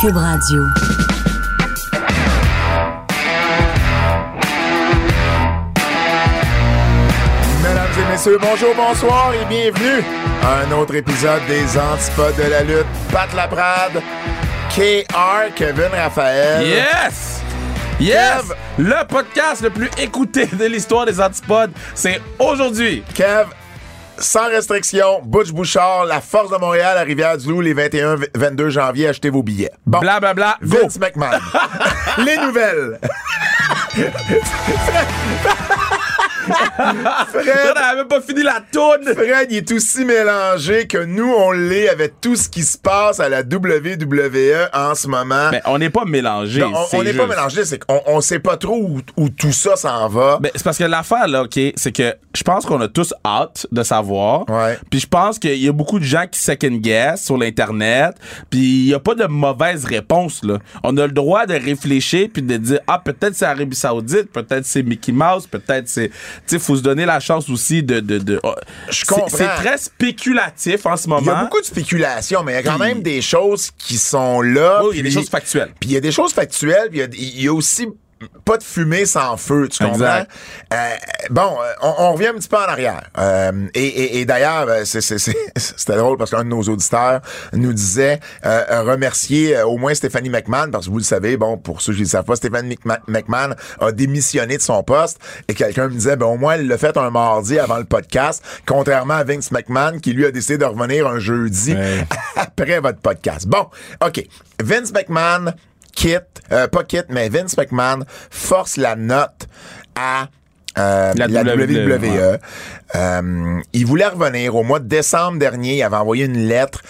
Cube Radio. Mesdames et messieurs, bonjour, bonsoir et bienvenue à un autre épisode des Antipodes de la lutte. Pat Laprade, KR, Kevin Raphaël. Yes! Yes! Le podcast le plus écouté de l'histoire des antipodes, c'est aujourd'hui. Kev, sans restriction, Butch Bouchard, la Force de Montréal à Rivière-du-Loup, les 21-22 janvier, achetez vos billets. Bon, Bla bla bla, go! Vince McMahon. les nouvelles. On Fred, avait même pas fini la toune! Fred, il est aussi mélangé que nous, on l'est avec tout ce qui se passe à la WWE en ce moment. Mais on n'est pas mélangé. On- n'est pas mélangé, c'est qu'on on sait pas trop où, où tout ça s'en va. Mais c'est parce que l'affaire, là, OK, c'est que je pense qu'on a tous hâte de savoir. Ouais. Puis je pense qu'il y a beaucoup de gens qui second guess sur l'Internet. Puis il n'y a pas de mauvaise réponse, là. On a le droit de réfléchir puis de dire, ah, peut-être c'est Arabie Saoudite, peut-être c'est Mickey Mouse, peut-être c'est. Sais, faut se donner la chance aussi de. de, de oh, Je comprends. C'est très spéculatif en ce moment. Il y a beaucoup de spéculation, mais il y a quand Puis- même des choses qui sont là. Oh, il y a des choses factuelles. Puis il y a des choses factuelles, puis il y il y, a aussi pas de fumée sans feu, tu comprends? Euh, bon, euh, on, on revient un petit peu en arrière. Euh, et et- et d'ailleurs, c'était drôle parce qu'un de nos auditeurs nous disait euh, remercier au moins Stéphanie McMahon, parce que vous le savez, bon, pour ceux qui ne le savent pas, Stéphanie McMa- McMahon a démissionné de son poste et quelqu'un me disait, ben au moins, elle l'a fait un mardi avant le podcast, contrairement à Vince McMahon qui lui a décidé de revenir un jeudi Ouais. après votre podcast. Bon, OK. Vince McMahon quitte, euh, pas quitte, mais Vince McMahon force la note à euh, la, La WWE. WWE, Euh, il voulait revenir au mois de décembre dernier. Il avait envoyé une lettre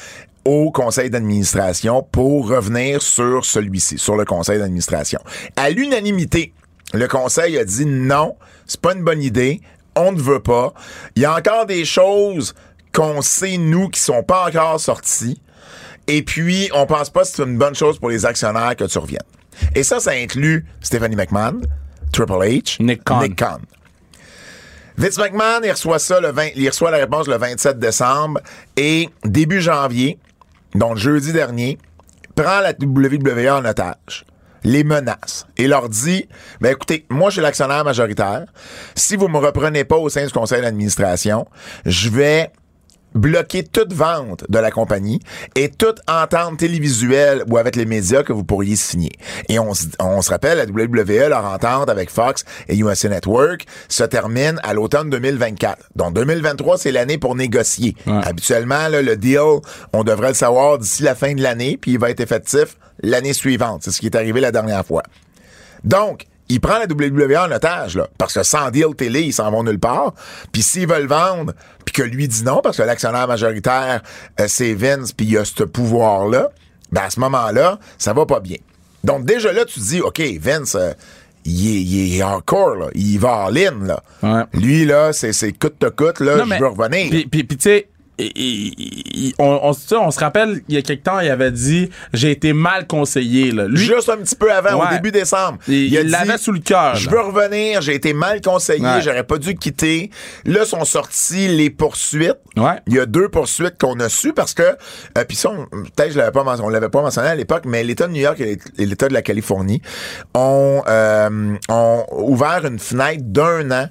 au conseil d'administration pour revenir sur celui-ci, sur le conseil d'administration. À l'unanimité, le conseil a dit non, c'est pas une bonne idée, on ne veut pas. Il y a encore des choses qu'on sait, nous, qui sont pas encore sorties. Et puis, on pense pas que c'est une bonne chose pour les actionnaires que tu reviennes. Et ça, ça inclut Stephanie McMahon, Triple H, Nick Khan. Nick Khan. Vince McMahon, il reçoit ça le 20, il reçoit la réponse le 27 décembre et début janvier, donc jeudi dernier, prend la WWE en otage, les menace et leur dit, ben écoutez, moi je suis l'actionnaire majoritaire. Si vous me reprenez pas au sein du conseil d'administration, je vais bloquer toute vente de la compagnie et toute entente télévisuelle ou avec les médias que vous pourriez signer. Et on, se- on se rappelle, la WWE, leur entente avec Fox et USA Network se termine à l'automne 2024. Donc 2023, c'est l'année pour négocier. Ouais. Habituellement, là, le deal, on devrait le savoir d'ici la fin de l'année, puis il va être effectif l'année suivante. C'est ce qui est arrivé la dernière fois. Donc, il prend la WWE en otage, là, parce que sans deal télé, ils s'en vont nulle part. Puis s'ils veulent vendre, puis que lui dit non, parce que l'actionnaire majoritaire, euh, c'est Vince, puis il a ce pouvoir-là, ben à ce moment-là, ça va pas bien. Donc déjà là, tu dis, OK, Vince, euh, il, est, il est hardcore, là. il va en ligne. Là. Ouais. Lui, là, c'est c'est coûte que coûte, là, Non, je mais- veux revenir. Puis, tu sais, il- on, se rappelle, il y a quelque temps, il avait dit J'ai été mal conseillé. Là. Lui, Juste un petit peu avant, au début décembre. Il- l'avait sous le cœur, Je veux revenir, j'ai été mal conseillé, Ouais. j'aurais pas dû quitter. Là sont sorties les poursuites. Ouais. Il y a deux poursuites qu'on a su parce que euh, puis ça on- peut-être je l'avais pas mentionné, on l'avait pas mentionné à l'époque, mais l'État de New York et et l'État de la Californie ont, euh, ont ouvert une fenêtre d'un an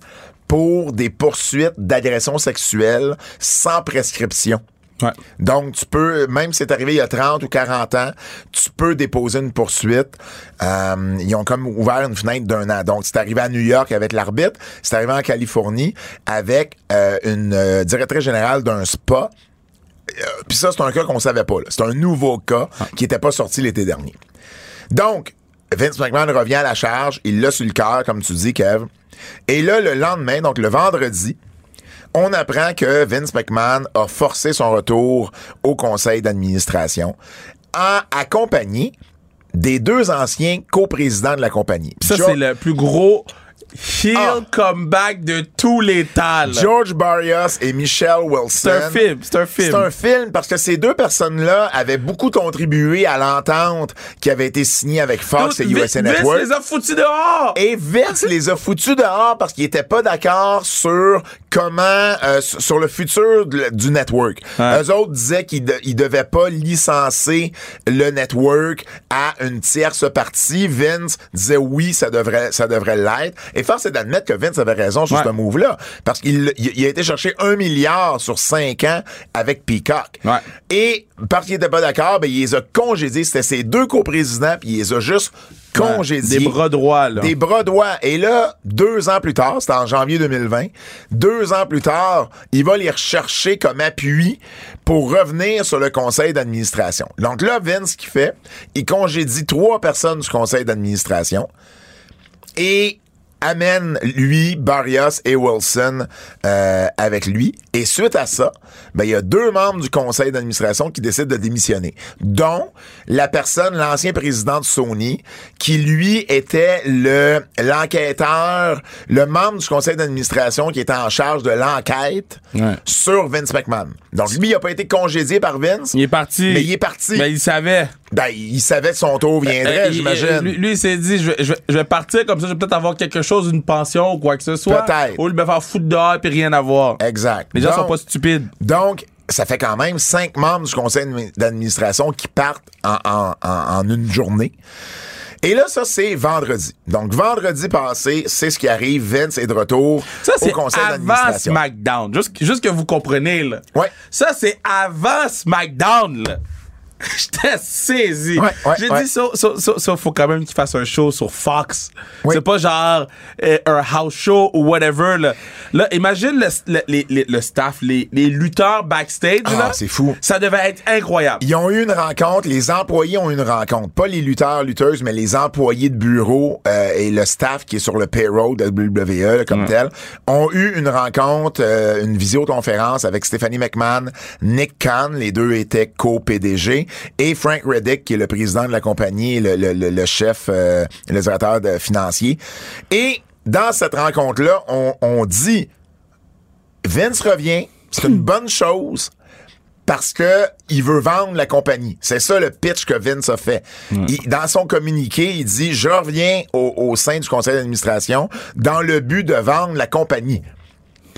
pour des poursuites d'agression sexuelle sans prescription. Ouais. Donc, tu peux, même si c'est arrivé il y a 30 ou 40 ans, tu peux déposer une poursuite. Euh, ils ont comme ouvert une fenêtre d'un an. Donc, c'est arrivé à New York avec l'arbitre, c'est arrivé en Californie avec euh, une euh, directrice générale d'un spa. Euh, Puis ça, c'est un cas qu'on savait pas. C'est un nouveau cas qui n'était pas sorti l'été dernier. Donc, Vince McMahon revient à la charge, il l'a sur le cœur, comme tu dis, Kev. Et là, le lendemain, donc le vendredi, on apprend que Vince McMahon a forcé son retour au conseil d'administration en accompagné des deux anciens coprésidents de la compagnie. Ça, c'est le plus gros heel Ah. comeback de tous les là. George Barrios et Michelle Wilson. C'est un film, c'est un film. C'est un film parce que ces deux personnes-là avaient beaucoup contribué à l'entente qui avait été signée avec Fox et Vince- USA Vince Network. les a foutus dehors. Et Vince les a foutus dehors parce qu'ils étaient pas d'accord sur comment, euh, sur le futur de- du network. Ouais. Eux autres disaient qu'ils de- ils devaient pas licencer le network à une tierce partie. Vince disait oui, ça devrait, ça devrait l'être. Et force est d'admettre que Vince avait raison sur Ouais. ce move-là. Parce qu'il il, a été chercher un milliard sur cinq ans avec Peacock. Ouais. Et parce qu'il était pas d'accord, ben, il les a congédiés. C'était ses deux coprésidents, puis il les a juste congédiés. Des bras droits, là. Des bras droits. Et là, deux ans plus tard, c'était en janvier 2020, deux ans plus tard, il va les rechercher comme appui pour revenir sur le conseil d'administration. Donc là, Vince, ce qu'il fait, il congédie trois personnes du conseil d'administration et amène lui, Barrios et Wilson euh, avec lui. Et suite à ça, ben, il y a deux membres du conseil d'administration qui décident de démissionner, dont la personne, l'ancien président de Sony, qui lui était le l'enquêteur, le membre du conseil d'administration qui était en charge de l'enquête Ouais. sur Vince McMahon. Donc lui, il a pas été congédié par Vince, Il est parti. mais il est parti. Mais il savait. Ben, il savait que son tour viendrait, Euh, il- j'imagine. Lui, lui, il s'est dit, je vais, je, vais, je vais partir comme ça, je vais peut-être avoir quelque chose, une pension ou quoi que ce soit. Peut-être. Ou il me faire foutre dehors puis rien avoir. Exact. Les gens sont Donc- pas stupides. Donc, ça fait quand même cinq membres du conseil d'administration qui partent en, en- en- en une journée. Et là, ça, c'est vendredi. Donc, vendredi passé, c'est ce qui arrive. Vince est de retour Ça, au c'est conseil avant d'administration. SmackDown. Juste, juste que vous compreniez, là. Ouais. Ça, c'est avant SmackDown, là. J'étais saisi. Ouais, ouais, J'ai ouais. dit, ça, ça, ça, ça, faut quand même qu'il fasse un show sur Fox. Oui. C'est pas genre euh, un house show ou whatever. Là, là imagine le, le, les- le staff, les, les lutteurs backstage. Ah, c'est fou. Ça devait être incroyable. Ils ont eu une rencontre, les employés ont eu une rencontre, pas les lutteurs, lutteuses, mais les employés de bureau euh, et le staff qui est sur le payroll de WWE comme tel, ont eu une rencontre, euh, une visioconférence avec Stephanie McMahon, Nick Khan, les deux étaient co-PDG, et Frank Reddick, qui est le président de la compagnie, le, le- le- le chef, euh, le directeur de, financier. Et dans cette rencontre-là, on, on dit Vince revient, c'est une bonne chose parce que il veut vendre la compagnie. C'est ça le pitch que Vince a fait. Il- dans son communiqué, il dit je reviens au, au sein du conseil d'administration dans le but de vendre la compagnie.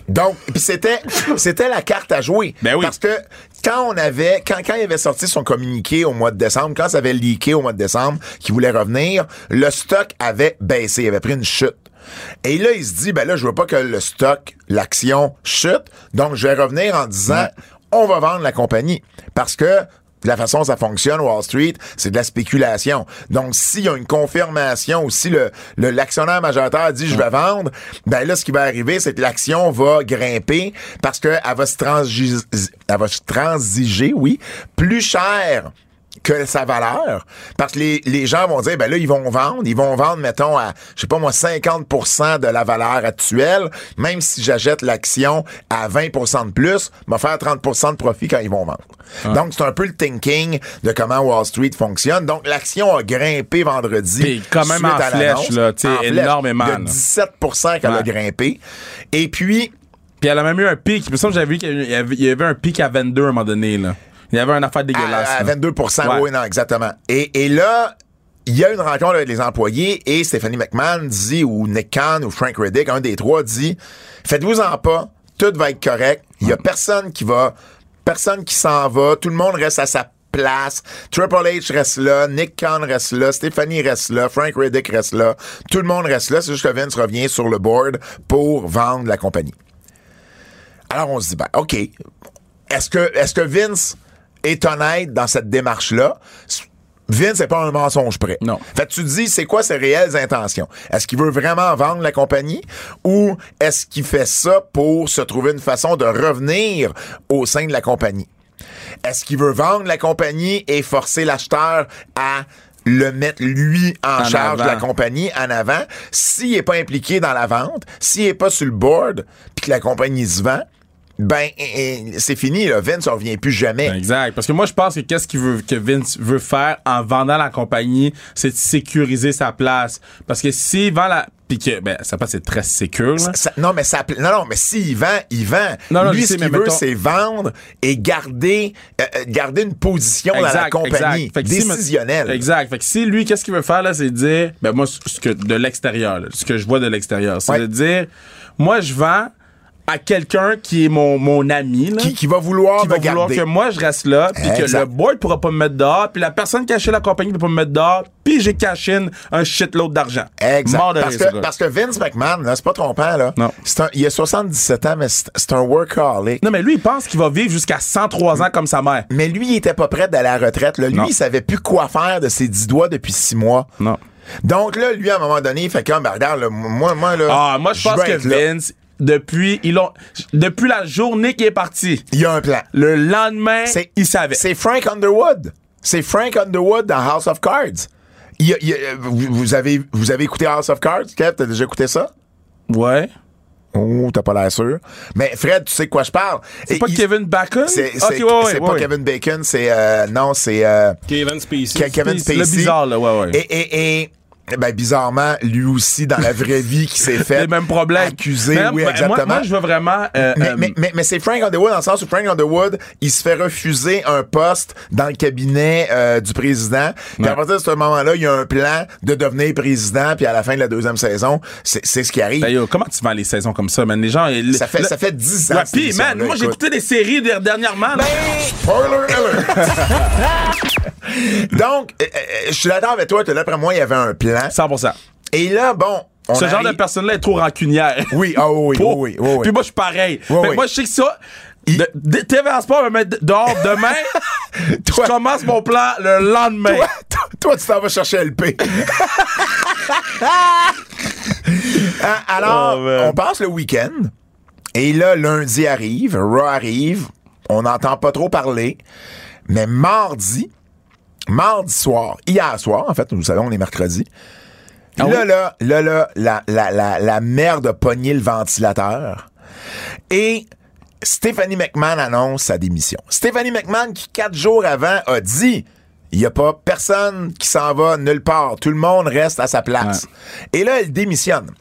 Donc, puis c'était c'était la carte à jouer. Ben oui. Parce que quand on avait quand quand il avait sorti son communiqué au mois de décembre, quand ça avait leaké au mois de décembre, qu'il voulait revenir, le stock avait baissé, il avait pris une chute. Et là, il se dit ben là, je veux pas que le stock, l'action chute, donc je vais revenir en disant on va vendre la compagnie parce que la façon dont ça fonctionne, Wall Street, c'est de la spéculation. Donc, s'il y a une confirmation ou si le, le- l'actionnaire majoritaire dit je vais vendre, ben là, ce qui va arriver, c'est que l'action va grimper parce qu'elle va se transiger, elle va se transiger, oui, plus cher que sa valeur parce que les, les gens vont dire ben là ils vont vendre ils vont vendre mettons à je sais pas moi 50% de la valeur actuelle même si j'achète l'action à 20% de plus m'a faire 30% de profit quand ils vont vendre donc c'est un peu le thinking de comment Wall Street fonctionne donc l'action a grimpé vendredi Puis quand même en flèche, là, tu énormément, de là. 17% qu'elle a grimpé et puis Puis elle a même eu un pic. Il me semble que j'avais vu qu'il y avait, il y avait un pic à 22 à un moment donné. Là. Il y avait une affaire dégueulasse. À, à là. 22 Ouais. oui, non, exactement. Et, et là, il y a une rencontre avec les employés et Stephanie McMahon dit, ou Nick Khan ou Frank Reddick, un des trois, dit Faites-vous-en pas, tout va être correct. Il y a personne qui va, personne qui s'en va, tout le monde reste à sa place. Triple H reste là, Nick Khan reste là, Stephanie reste là, Frank Reddick reste là, tout le monde reste là. C'est juste que Vince revient sur le board pour vendre la compagnie. Alors on se dit, ben, OK, est-ce que, est-ce que Vince est honnête dans cette démarche-là? Vince n'est pas un mensonge près. Non. Fait que tu te dis, c'est quoi ses réelles intentions? Est-ce qu'il veut vraiment vendre la compagnie ou est-ce qu'il fait ça pour se trouver une façon de revenir au sein de la compagnie? Est-ce qu'il veut vendre la compagnie et forcer l'acheteur à le mettre lui en, En charge de la compagnie en avant? S'il n'est pas impliqué dans la vente, s'il n'est pas sur le board, puis que la compagnie se vend, ben c'est fini, là. Vince ne revient plus jamais. Exact. Parce que moi, je pense que qu'est-ce qu'il veut, que Vince veut faire en vendant la compagnie, c'est de sécuriser sa place. Parce que s'il vend la, puis que ben ça passe c'est très sécure. non, mais ça, non, non, mais s'il vend, il vend. Non, non, Lui, ce qu'il veut, mettons- c'est vendre et garder, euh, euh, garder une position dans la compagnie exact. Fait que si, décisionnelle. exact. Fait que si lui, qu'est-ce qu'il veut faire là, c'est dire, ben moi, ce que de l'extérieur, ce que je vois de l'extérieur, c'est Ouais. de dire, moi, je vends à quelqu'un qui est mon, mon ami, là, qui, qui va vouloir qui va vouloir garder. que moi je reste là, puis que le board pourra pas me mettre dehors, puis la personne qui a acheté la compagnie peut pas me mettre dehors, puis j'ai cash in un shitload d'argent. Exact. Mort de parce, que, parce que Vince McMahon, c'est pas trompant, là. Non. Un, il a 77 ans, mais c'est un workaholic. Non, mais lui, il pense qu'il va vivre jusqu'à 103 ans comme sa mère. Mais lui, il était pas prêt d'aller à la retraite. Là. Lui, Non. il savait plus quoi faire de ses 10 doigts depuis 6 mois. Non. Donc là, lui, à un moment donné, il fait comme, ben, regarde, là, moi, moi, là. Ah, moi, je pense que là. Depuis, ils ont, depuis la journée qu'il est parti, Il y a un plan. le lendemain, C'est- il savait. C'est Frank Underwood. C'est Frank Underwood dans House of Cards. Il il vous, avez, vous avez écouté House of Cards? Kev, t'as déjà écouté ça? Ouais. Oh, t'as pas l'air sûr. Mais Fred, tu sais de quoi je parle. C'est pas il- Kevin Bacon? C'est ouais, ouais, pas ouais. Kevin Bacon, c'est... euh, non, c'est... euh, Kevin Spacey. Ke- Kevin C'est Spacey. le bizarre, là, ouais, ouais. Et, et, et ben, bizarrement, lui aussi, dans la vraie vie, qui s'est fait Les mêmes problèmes. accusé, oui, moi- exactement. Moi, moi, je veux vraiment. euh, mais, euh, mais, mais, mais c'est Frank Underwood dans le sens où Frank Underwood, il se fait refuser un poste dans le cabinet euh, du président. Puis Ouais. à partir de ce moment-là, il y a un plan de devenir président. Puis à la fin de la deuxième saison, c'est ce qui arrive. ben, comment tu vends les saisons comme ça, man? Les gens. ça fait le- ça fait 10 ans. Ouais, puis, man, moi, j'ai écouté des séries der- dernièrement. là. Spoiler alert! Donc, je suis d'accord avec toi, que d'après moi, il y avait un plan. 100%. Et là, bon, on Ce genre de personne-là est trop rancunière. Oui, ah oui, oui, oui. Puis moi, je suis pareil. Fait que moi, je sais que ça. de- de- TVA Sport va me mettre dehors demain. Toi- je commence mon plan le lendemain. Toi, toi, toi, tu t'en vas chercher LP. Hein, alors, Oh, on passe le week-end. Et là, lundi arrive, Raw arrive. On n'entend pas trop parler. Mais mardi, mardi soir, hier soir, en fait, nous savons, on est mercredi. Ah là, oui? là, là, là, la, la, la, la merde a pogné le ventilateur. Et Stephanie McMahon annonce sa démission. Stephanie McMahon, qui quatre jours avant a dit il n'y a pas personne qui s'en va nulle part. Tout le monde reste à sa place. Et là, elle démissionne.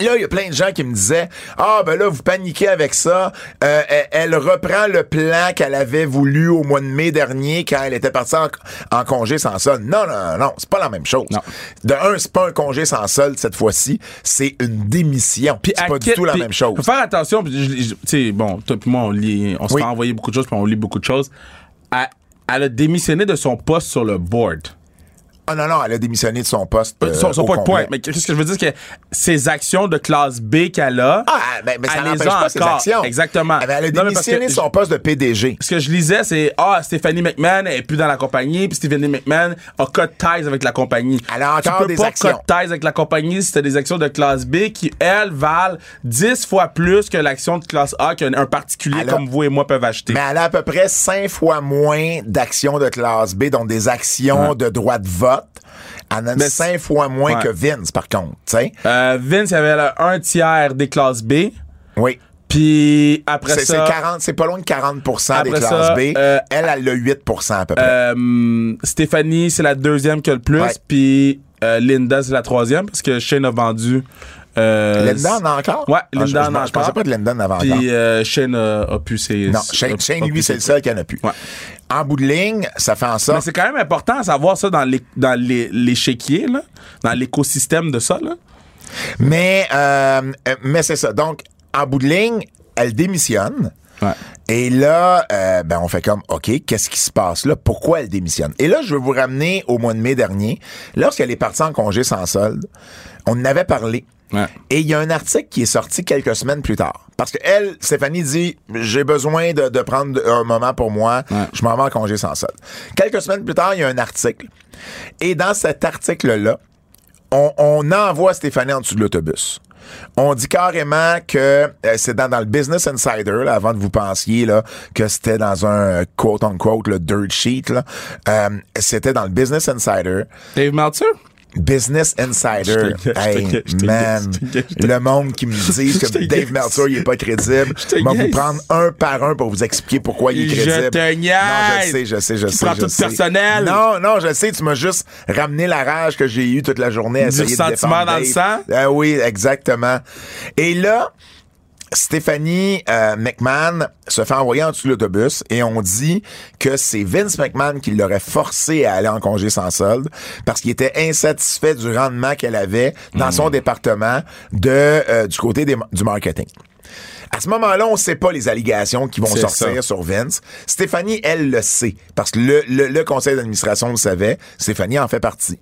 Là, il y a plein de gens qui me disaient Ah, ben là, vous paniquez avec ça. Euh, elle, elle reprend le plan qu'elle avait voulu au mois de mai dernier quand elle était partie en, en congé sans solde. Non, non, non, non, c'est pas la même chose. Non. De un, c'est pas un congé sans solde cette fois-ci, c'est une démission. Puis C'est pas du tout la même chose. Faut faire attention. Tu sais, bon, toi puis moi, on lit, on se Oui. fait envoyer beaucoup de choses, puis on lit beaucoup de choses. Elle, elle a démissionné de son poste sur le board. Ah non, non, elle a démissionné de son poste. euh, son son au point de complet. point. Mais qu'est-ce que je veux dire, c'est que ses actions de classe B qu'elle a. Ah, ben, mais ça n'empêche pas ses actions. Exactement. Eh ben, elle a mais démissionné de son poste de PDG. ce que je lisais, c'est Ah, Stephanie McMahon est plus dans la compagnie, puis Stephanie McMahon a cut ties avec la compagnie. Elle a encore tu peux des pas actions. cut ties avec la compagnie si t'as des actions de classe B qui, elles, valent 10 fois plus que l'action de classe A qu'un un particulier a- comme vous et moi peuvent acheter. Mais elle a à peu près cinq fois moins d'actions de classe B, donc des actions de droit de vote. Elle en a Mais cinq fois moins ouais. que Vince, par contre. Euh, Vince, il avait là, un tiers des classes B, Oui. puis après ça... 40, c'est pas loin de 40% des classes ça, B. euh, elle, elle a 8% à peu près. Euh, Stéphanie, c'est la deuxième qui a le plus, puis euh, Linda, c'est la troisième, parce que Shane a vendu. Linda en a encore? Ouais, Ah, je- Linda en a je pensais encore. pas que Linda en avait encore. Puis Shane a, a pu ses. Non, Shane, a Shane, pu lui, c'est le seul qui en a plus. Ouais. En bout de ligne, ça fait en Mais sorte. c'est quand même important à savoir ça dans les dans les l'échiquier, là, dans l'écosystème de ça. Là. Mais, euh, euh, mais c'est ça. Donc, en bout de ligne, elle démissionne. Ouais. Et là, euh, ben, on fait comme, OK, qu'est-ce qui se passe là? Pourquoi elle démissionne? Et là, je veux vous ramener au mois de mai dernier, lorsqu'elle est partie en congé sans solde. On en avait parlé. Ouais. Et il y a un article qui est sorti quelques semaines plus tard. Parce que elle, Stéphanie dit, j'ai besoin de, de prendre un moment pour moi. Ouais. Je m'en vais en congé sans solde. Quelques semaines plus tard, il y a un article. Et dans cet article-là, on, on envoie Stéphanie en dessous de l'autobus. On dit carrément que euh, c'est dans, dans le Business Insider, là, avant que vous pensiez là, que c'était dans un euh, quote-unquote le dirt sheet. là. Euh, c'était dans le Business Insider. Dave Meltzer? Business Insider. Je je hey, je man. je je Le monde qui me dit Je que Dave. Meltzer, il est pas crédible. Je Je vais vous prendre un par un pour vous expliquer pourquoi il est Je crédible. te Non, je sais, je sais, je Tu sais. prends je tout personnel. Non, non, je sais. Tu m'as juste ramené la rage que j'ai eue toute la journée à Du essayer de défendre dans le sang? Ah oui, exactement. Et là, Stéphanie euh, McMahon se fait envoyer en dessous de l'autobus et on dit que c'est Vince McMahon qui l'aurait forcé à aller en congé sans solde parce qu'il était insatisfait du rendement qu'elle avait dans son département de euh, du côté des- du marketing. À ce moment-là, on sait pas les allégations qui vont sortir ça. sur Vince. Stéphanie, elle le sait parce que le, le- le conseil d'administration le savait. Stéphanie en fait partie.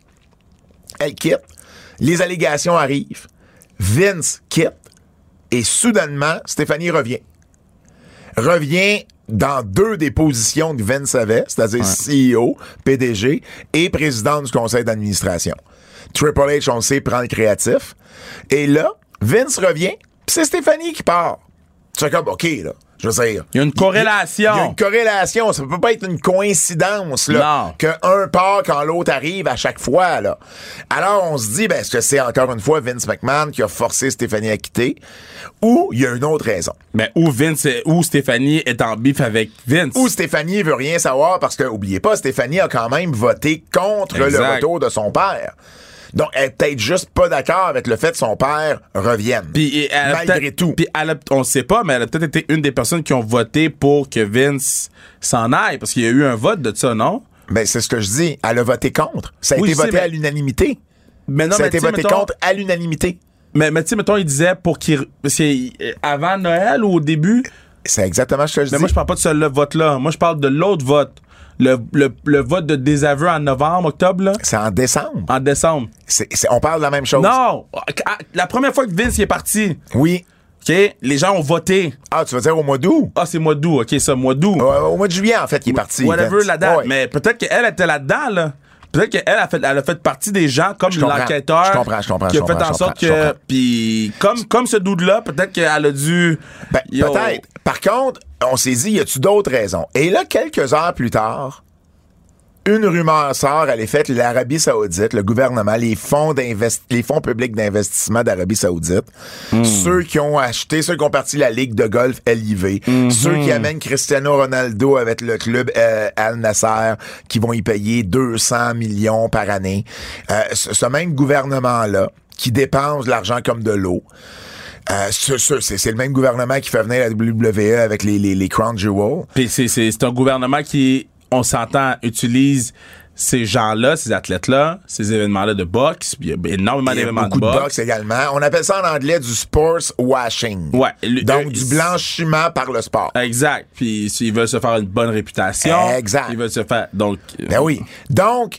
Elle quitte. Les allégations arrivent. Vince quitte. Et soudainement, Stéphanie revient. Revient dans deux des positions que Vince avait, c'est-à-dire CEO, PDG et président du conseil d'administration. Triple H, on le sait, prend le créatif. Et là, Vince revient, puis c'est Stéphanie qui part. Tu fais comme, OK, là, je veux dire... Il y a une corrélation. Il y a une corrélation. Ça peut pas être une coïncidence, là. Non. Qu'un part quand l'autre arrive à chaque fois, là. Alors, on se dit, ben, est-ce que c'est encore une fois Vince McMahon qui a forcé Stéphanie à quitter? Ou il y a une autre raison? Mais où Vince, où Stéphanie est en bif avec Vince. Ou Stéphanie veut rien savoir parce que, oubliez pas, Stéphanie a quand même voté contre le retour de son père. Donc, elle est peut-être juste pas d'accord avec le fait que son père revienne. Puis et elle a Malgré tout. Puis elle a- on sait pas, mais elle a peut-être été une des personnes qui ont voté pour que Vince s'en aille, parce qu'il y a eu un vote de ça, non? Ben, c'est ce que je dis. Elle a voté contre. Ça a Oui, été sais, voté mais- à l'unanimité. Mais non, Ça a mais été voté mettons- contre à l'unanimité. Mais, mais tu sais, mettons, il disait pour qu'il. Euh, avant Noël ou au début. C'est exactement ce que je Mais dis. moi, je parle pas de ce vote-là. Moi, je parle de l'autre vote. Le, le, le vote de désaveu en novembre, octobre, là? C'est en décembre. En décembre. C'est- c'est- on parle de la même chose. Non! Ah, La première fois que Vince est parti, Oui. OK, les gens ont voté. Ah, tu veux dire au mois d'août? Ah, c'est mois d'août, OK, ça, mois d'août. Euh, au mois de juillet, en fait, il est parti. Whatever la date. Ouais. Mais peut-être qu'elle était là-dedans, là. Peut-être qu'elle a fait, elle a fait partie des gens comme Je l'enquêteur. Je comprends, je comprends, Qui a fait en sorte que. Puis, comme, comme ce dude-là, peut-être qu'elle a dû. Ben, Yo. peut-être. Par contre, on s'est dit, y a-tu d'autres raisons? Et là, quelques heures plus tard, une rumeur sort, elle est faite, l'Arabie Saoudite, le gouvernement, les fonds d'invest- les fonds publics d'investissement d'Arabie Saoudite, Hmm. ceux qui ont acheté, ceux qui ont parti la Ligue de golf LIV, Hmm. ceux qui amènent Cristiano Ronaldo avec le club euh, Al Nasser, qui vont y payer 200 millions par année. Euh, ce, ce même gouvernement-là, qui dépense de l'argent comme de l'eau, euh, ce- ce- c'est c'est le même gouvernement qui fait venir la WWE avec les, les, les Crown Jewel. Puis c'est, un gouvernement qui, on s'entend, utilise ces gens-là, ces athlètes-là, ces événements-là de boxe. Il y a énormément d'événements de beaucoup de boxe. boxe également. On appelle ça en anglais du sports washing. Ouais. Le- Donc, euh, du blanchiment par le sport. Exact. Puis ils veulent se faire une bonne réputation. Exact. Ils veulent se faire. Donc. Ben oui. Donc,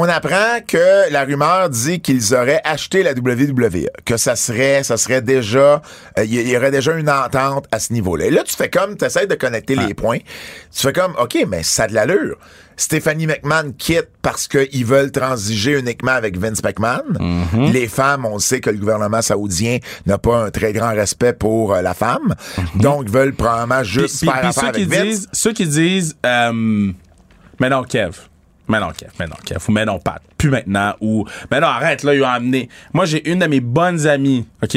on apprend que la rumeur dit qu'ils auraient acheté la WWE, que ça serait, ça serait déjà, euh, il y, y aurait déjà une entente à ce niveau-là. Et là, tu fais comme, tu essaies de connecter les points. Tu fais comme, OK, mais ça a de l'allure. Stéphanie McMahon quitte parce qu'ils veulent transiger uniquement avec Vince McMahon. Mm-hmm. Les femmes, on sait que le gouvernement saoudien n'a pas un très grand respect pour euh, la femme. Donc, ils veulent probablement. Puis, juste puis- faire puis affaire ceux, qui Vince. disent, ceux qui disent, euh, mais non, Kev. Mais non, Kev, mais non, Kev. Mais non, Pat. Plus maintenant. Ou, mais non, arrête, là, ils ont amené. Moi, j'ai une de mes bonnes amies, OK,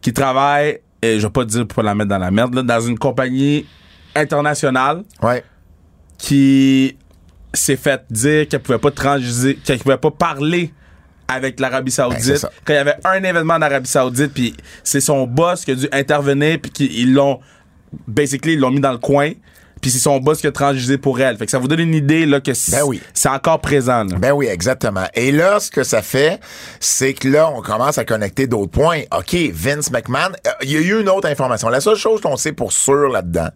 qui travaille, et je vais pas dire pour pas la mettre dans la merde, là, dans une compagnie internationale Ouais. qui s'est fait dire qu'elle pouvait pas transiger, qu'elle pouvait pas parler avec l'Arabie Ben, Saoudite quand il y avait un événement en Arabie Saoudite puis c'est son boss qui a dû intervenir puis qu'ils l'ont basically ils l'ont mis dans le coin puis c'est son boss qui a transigé pour elle fait que ça vous donne une idée là que c'est Ben oui. c'est encore présent là. Ben oui, exactement. Et là, ce que ça fait, c'est que là, on commence à connecter d'autres points. OK, Vince McMahon, euh, il y a eu une autre information. La seule chose qu'on sait pour sûr là-dedans,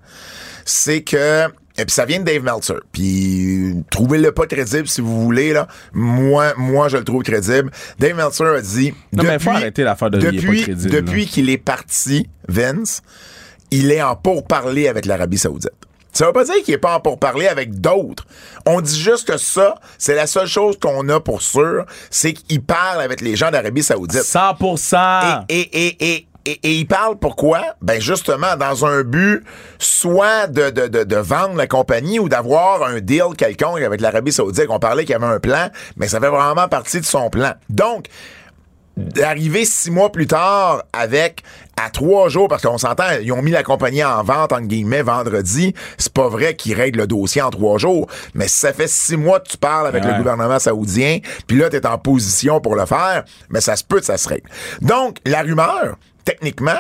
c'est que et puis ça vient de Dave Meltzer. Puis trouvez-le pas crédible si vous voulez là. Moi, moi je le trouve crédible. Dave Meltzer a dit Non, mais depuis, faut arrêter l'affaire de il est pas depuis, crédible, depuis qu'il est parti, Vince, il est en pourparler avec l'Arabie Saoudite. Ça veut pas dire qu'il est pas en pourparler avec d'autres. On dit juste que ça, c'est la seule chose qu'on a pour sûr, c'est qu'il parle avec les gens d'Arabie Saoudite. 100% Et, et, et, et, et il parle pourquoi? Ben justement, dans un but soit de, de, de, de vendre la compagnie ou d'avoir un deal quelconque avec l'Arabie Saoudite. On parlait qu'il y avait un plan, mais ça fait vraiment partie de son plan. Donc, d'arriver six mois plus tard avec à trois jours, parce qu'on s'entend, ils ont mis la compagnie en vente, entre guillemets, vendredi. C'est pas vrai qu'ils règlent le dossier en trois jours. Mais si ça fait six mois que tu parles avec Ouais. le gouvernement saoudien, puis là, t'es en position pour le faire, mais ça se peut que ça se règle. Donc, la rumeur, techniquement,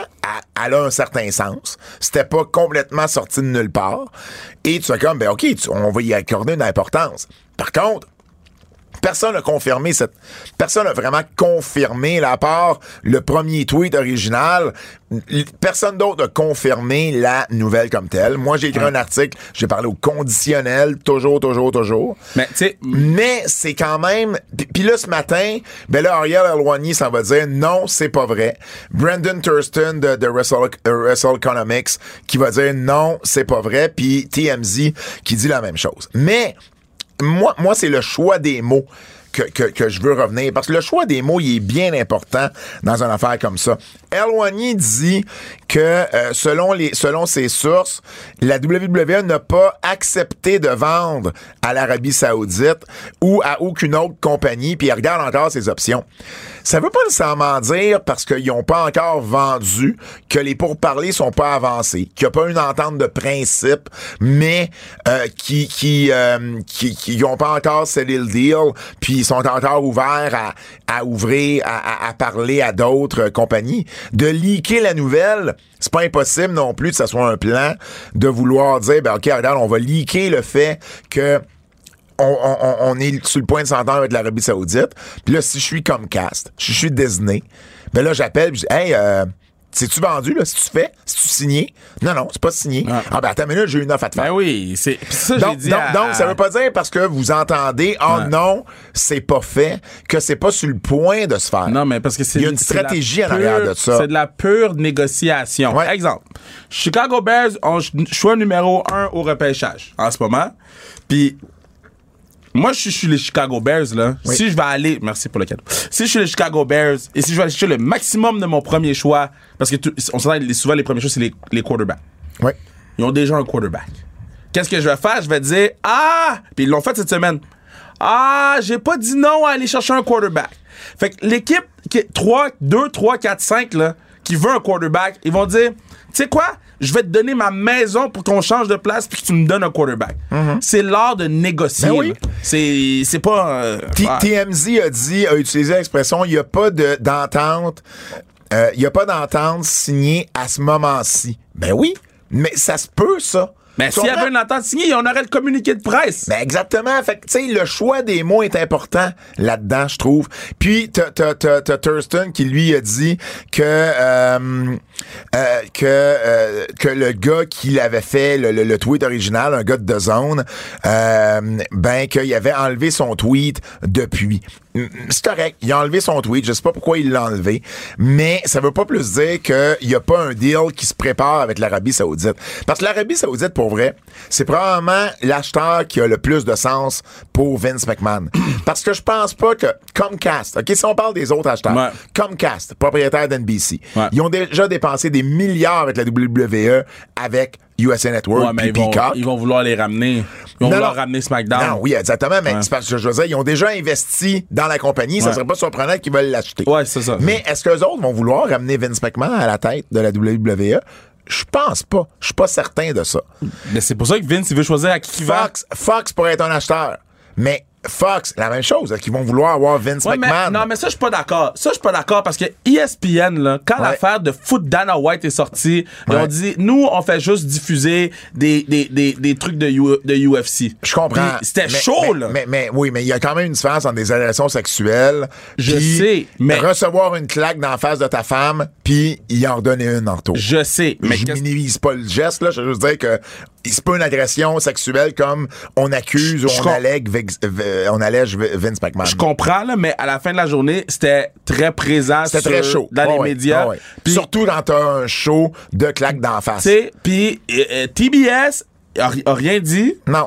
elle, a un certain sens. C'était pas complètement sorti de nulle part. Et tu fais comme, ben OK, tu- on va y accorder une importance. Par contre, Personne n'a confirmé cette. Personne n'a vraiment confirmé, là, à part le premier tweet original. Personne d'autre a confirmé la nouvelle comme telle. Moi, j'ai écrit un article, j'ai parlé au conditionnel, toujours, toujours, toujours. Mais, tu sais, Mais c'est quand même. Puis là, ce matin, ben là, Ariel Alwani s'en va dire non, c'est pas vrai. Brandon Thurston de, de Wrestle, euh, Wrestle Economics qui va dire non, c'est pas vrai. Puis TMZ qui dit la même chose. Mais moi, moi c'est le choix des mots. Que, que, que je veux revenir. Parce que le choix des mots, il est bien important dans une affaire comme ça. Elwani dit que, euh, selon, les, selon ses sources, la WWE n'a pas accepté de vendre à l'Arabie Saoudite ou à aucune autre compagnie, puis il regarde encore ses options. Ça veut pas nécessairement dire, parce qu'ils n'ont pas encore vendu, que les pourparlers sont pas avancés, qu'il n'y a pas une entente de principe, mais euh, qui qui, euh, qui qui n'ont pas encore scellé le deal, puis ils sont encore ouverts à, à ouvrir, à, à- à parler à d'autres euh, compagnies. De leaker la nouvelle, c'est pas impossible non plus que ça soit un plan de vouloir dire, ben ok, regarde, on va leaker le fait que on, on- on est sur le point de s'entendre avec l'Arabie Saoudite. Puis là, si je suis Comcast, si je suis Disney, ben là, j'appelle, je dis, hey, euh, c'est-tu vendu, là? Si tu fais? Si tu signé? Non, non, c'est pas signé. Ah. Ah, ben attends une minute, j'ai une offre à te faire. ben oui, c'est ça, Donc, dit donc, à- donc, ça veut pas dire parce que vous entendez, oh Ouais. non, c'est pas fait, que c'est pas sur le point de se faire. Non, mais parce que c'est. Il y a une stratégie en pure- arrière de ça. C'est de la pure négociation. Ouais. Exemple, Chicago Bears ont ch- choix numéro un au repêchage en ce moment. Puis. Moi, je suis- les Chicago Bears, là. Oui. Si je vais aller, merci pour le cadeau. Si je suis les Chicago Bears et si je vais aller chercher le maximum de mon premier choix, parce que tout- on s'entend, souvent les premiers choix, c'est les, les quarterbacks. Oui. Ils ont déjà un quarterback. Qu'est-ce que je vais faire? Je vais dire Ah! Puis ils l'ont fait cette semaine. Ah, j'ai pas dit non à aller chercher un quarterback. Fait que l'équipe qui est 3, 2, 3, 4, 5, là, qui veut un quarterback, ils vont dire Tu sais quoi? Je vais te donner ma maison pour qu'on change de place puis que tu me donnes un quarterback. C'est l'art de négocier. Ben oui. C'est c'est pas. euh, ah. TMZ a dit, a utilisé l'expression, il n'y a pas de- d'entente, euh, il n'y a pas d'entente signée à ce moment-ci. Ben oui, mais ça se peut, ça. Mais Tu s'il y avait une entente signée, on aurait le communiqué de presse. Ben exactement. Fait que, tu sais, le choix des mots est important là-dedans, je trouve. Puis, t'as, t'as, t'as, t'as Thurston qui, lui, a dit que, euh, euh, que, euh, que le gars qui avait fait le, le- le tweet original, un gars de The Zone, euh, ben, qu'il avait enlevé son tweet depuis. Mm, C'est correct. Il a enlevé son tweet. Je sais pas pourquoi il l'a enlevé. Mais ça veut pas plus dire qu'il y a pas un deal qui se prépare avec l'Arabie Saoudite. Parce que l'Arabie Saoudite, pour vrai, c'est probablement l'acheteur qui a le plus de sens pour Vince McMahon. Parce que je pense pas que Comcast, OK, si on parle des autres acheteurs, Ouais. Comcast, propriétaire d'NBC, Ouais. ils ont déjà dépensé des milliards avec la WWE, avec USA Network, Ouais, mais puis ils vont, ils vont vouloir les ramener. Ils vont Non, vouloir non. ramener SmackDown. Non, oui, exactement, mais c'est parce que je veux dire, ils ont déjà investi dans la compagnie, ça serait pas surprenant qu'ils veulent l'acheter. Ouais, c'est ça. Mais est-ce qu'eux autres vont vouloir ramener Vince McMahon à la tête de la WWE? Je pense pas. Je suis pas certain de ça. Mais c'est pour ça que Vince, il veut choisir à qui il va. Fox, Fox pourrait être un acheteur. Mais Fox, la même chose. Qu'ils vont vouloir avoir Vince Ouais, mais, McMahon? non, mais ça, je suis pas d'accord. Ça, je suis pas d'accord parce que ESPN, là, quand Ouais. l'affaire de foot Dana White est sortie, ils Ouais. ont dit, nous, on fait juste diffuser des, des, des, des trucs de, U- de UFC. Je comprends. C'était chaud, mais, là. Mais, mais- oui, mais il y a quand même une différence entre des agressions sexuelles. Je sais, mais- Recevoir une claque dans la face de ta femme, puis y en redonner une en retour. je sais, mais je minimise pas le geste, là. Je veux juste dire que c'est pas une agression sexuelle comme on accuse ou on allègue, V- on allège Vince McMahon. je comprends, là, mais à la fin de la journée, c'était très présent C'était très chaud. dans les médias. Surtout quand t'as un show de claque d'en face. Puis euh, euh, TBS a, a rien dit. Non.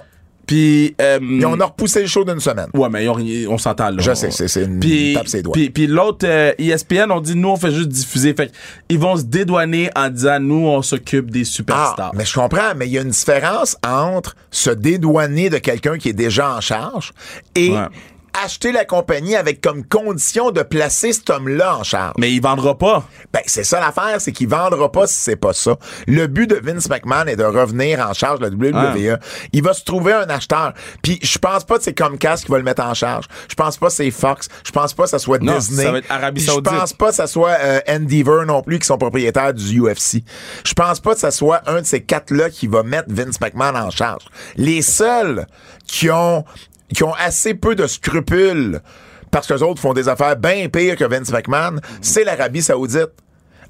Puis. euh, Et on a repoussé le show d'une semaine. Ouais, mais on, on s'entend là. Je sais, c'est- une Puis- tape ses doigts. Puis, puis l'autre, euh, ESPN, on dit, nous, on fait juste diffuser. Fait ils vont se dédouaner en disant, nous, on s'occupe des Ah, superstars. mais je comprends, mais il y a une différence entre se dédouaner de quelqu'un qui est déjà en charge et Ouais. Acheter la compagnie avec comme condition de placer cet homme-là en charge. Mais il vendra pas. Ben, c'est ça l'affaire, c'est qu'il vendra pas si c'est pas ça. Le but de Vince McMahon est de revenir en charge de la WWE. Il va se trouver un acheteur. Puis je pense pas que c'est Comcast qui va le mettre en charge. Je pense pas que c'est Fox. Je pense pas que ça soit Non, Disney. ça va être Arabie Puis Je pense pas que ça soit euh, Endeavor non plus qui sont propriétaires du UFC. Je pense pas que ça soit un de ces quatre-là qui va mettre Vince McMahon en charge. Les seuls qui ont qui ont assez peu de scrupules parce que les autres font des affaires bien pires que Vince McMahon, c'est l'Arabie Saoudite.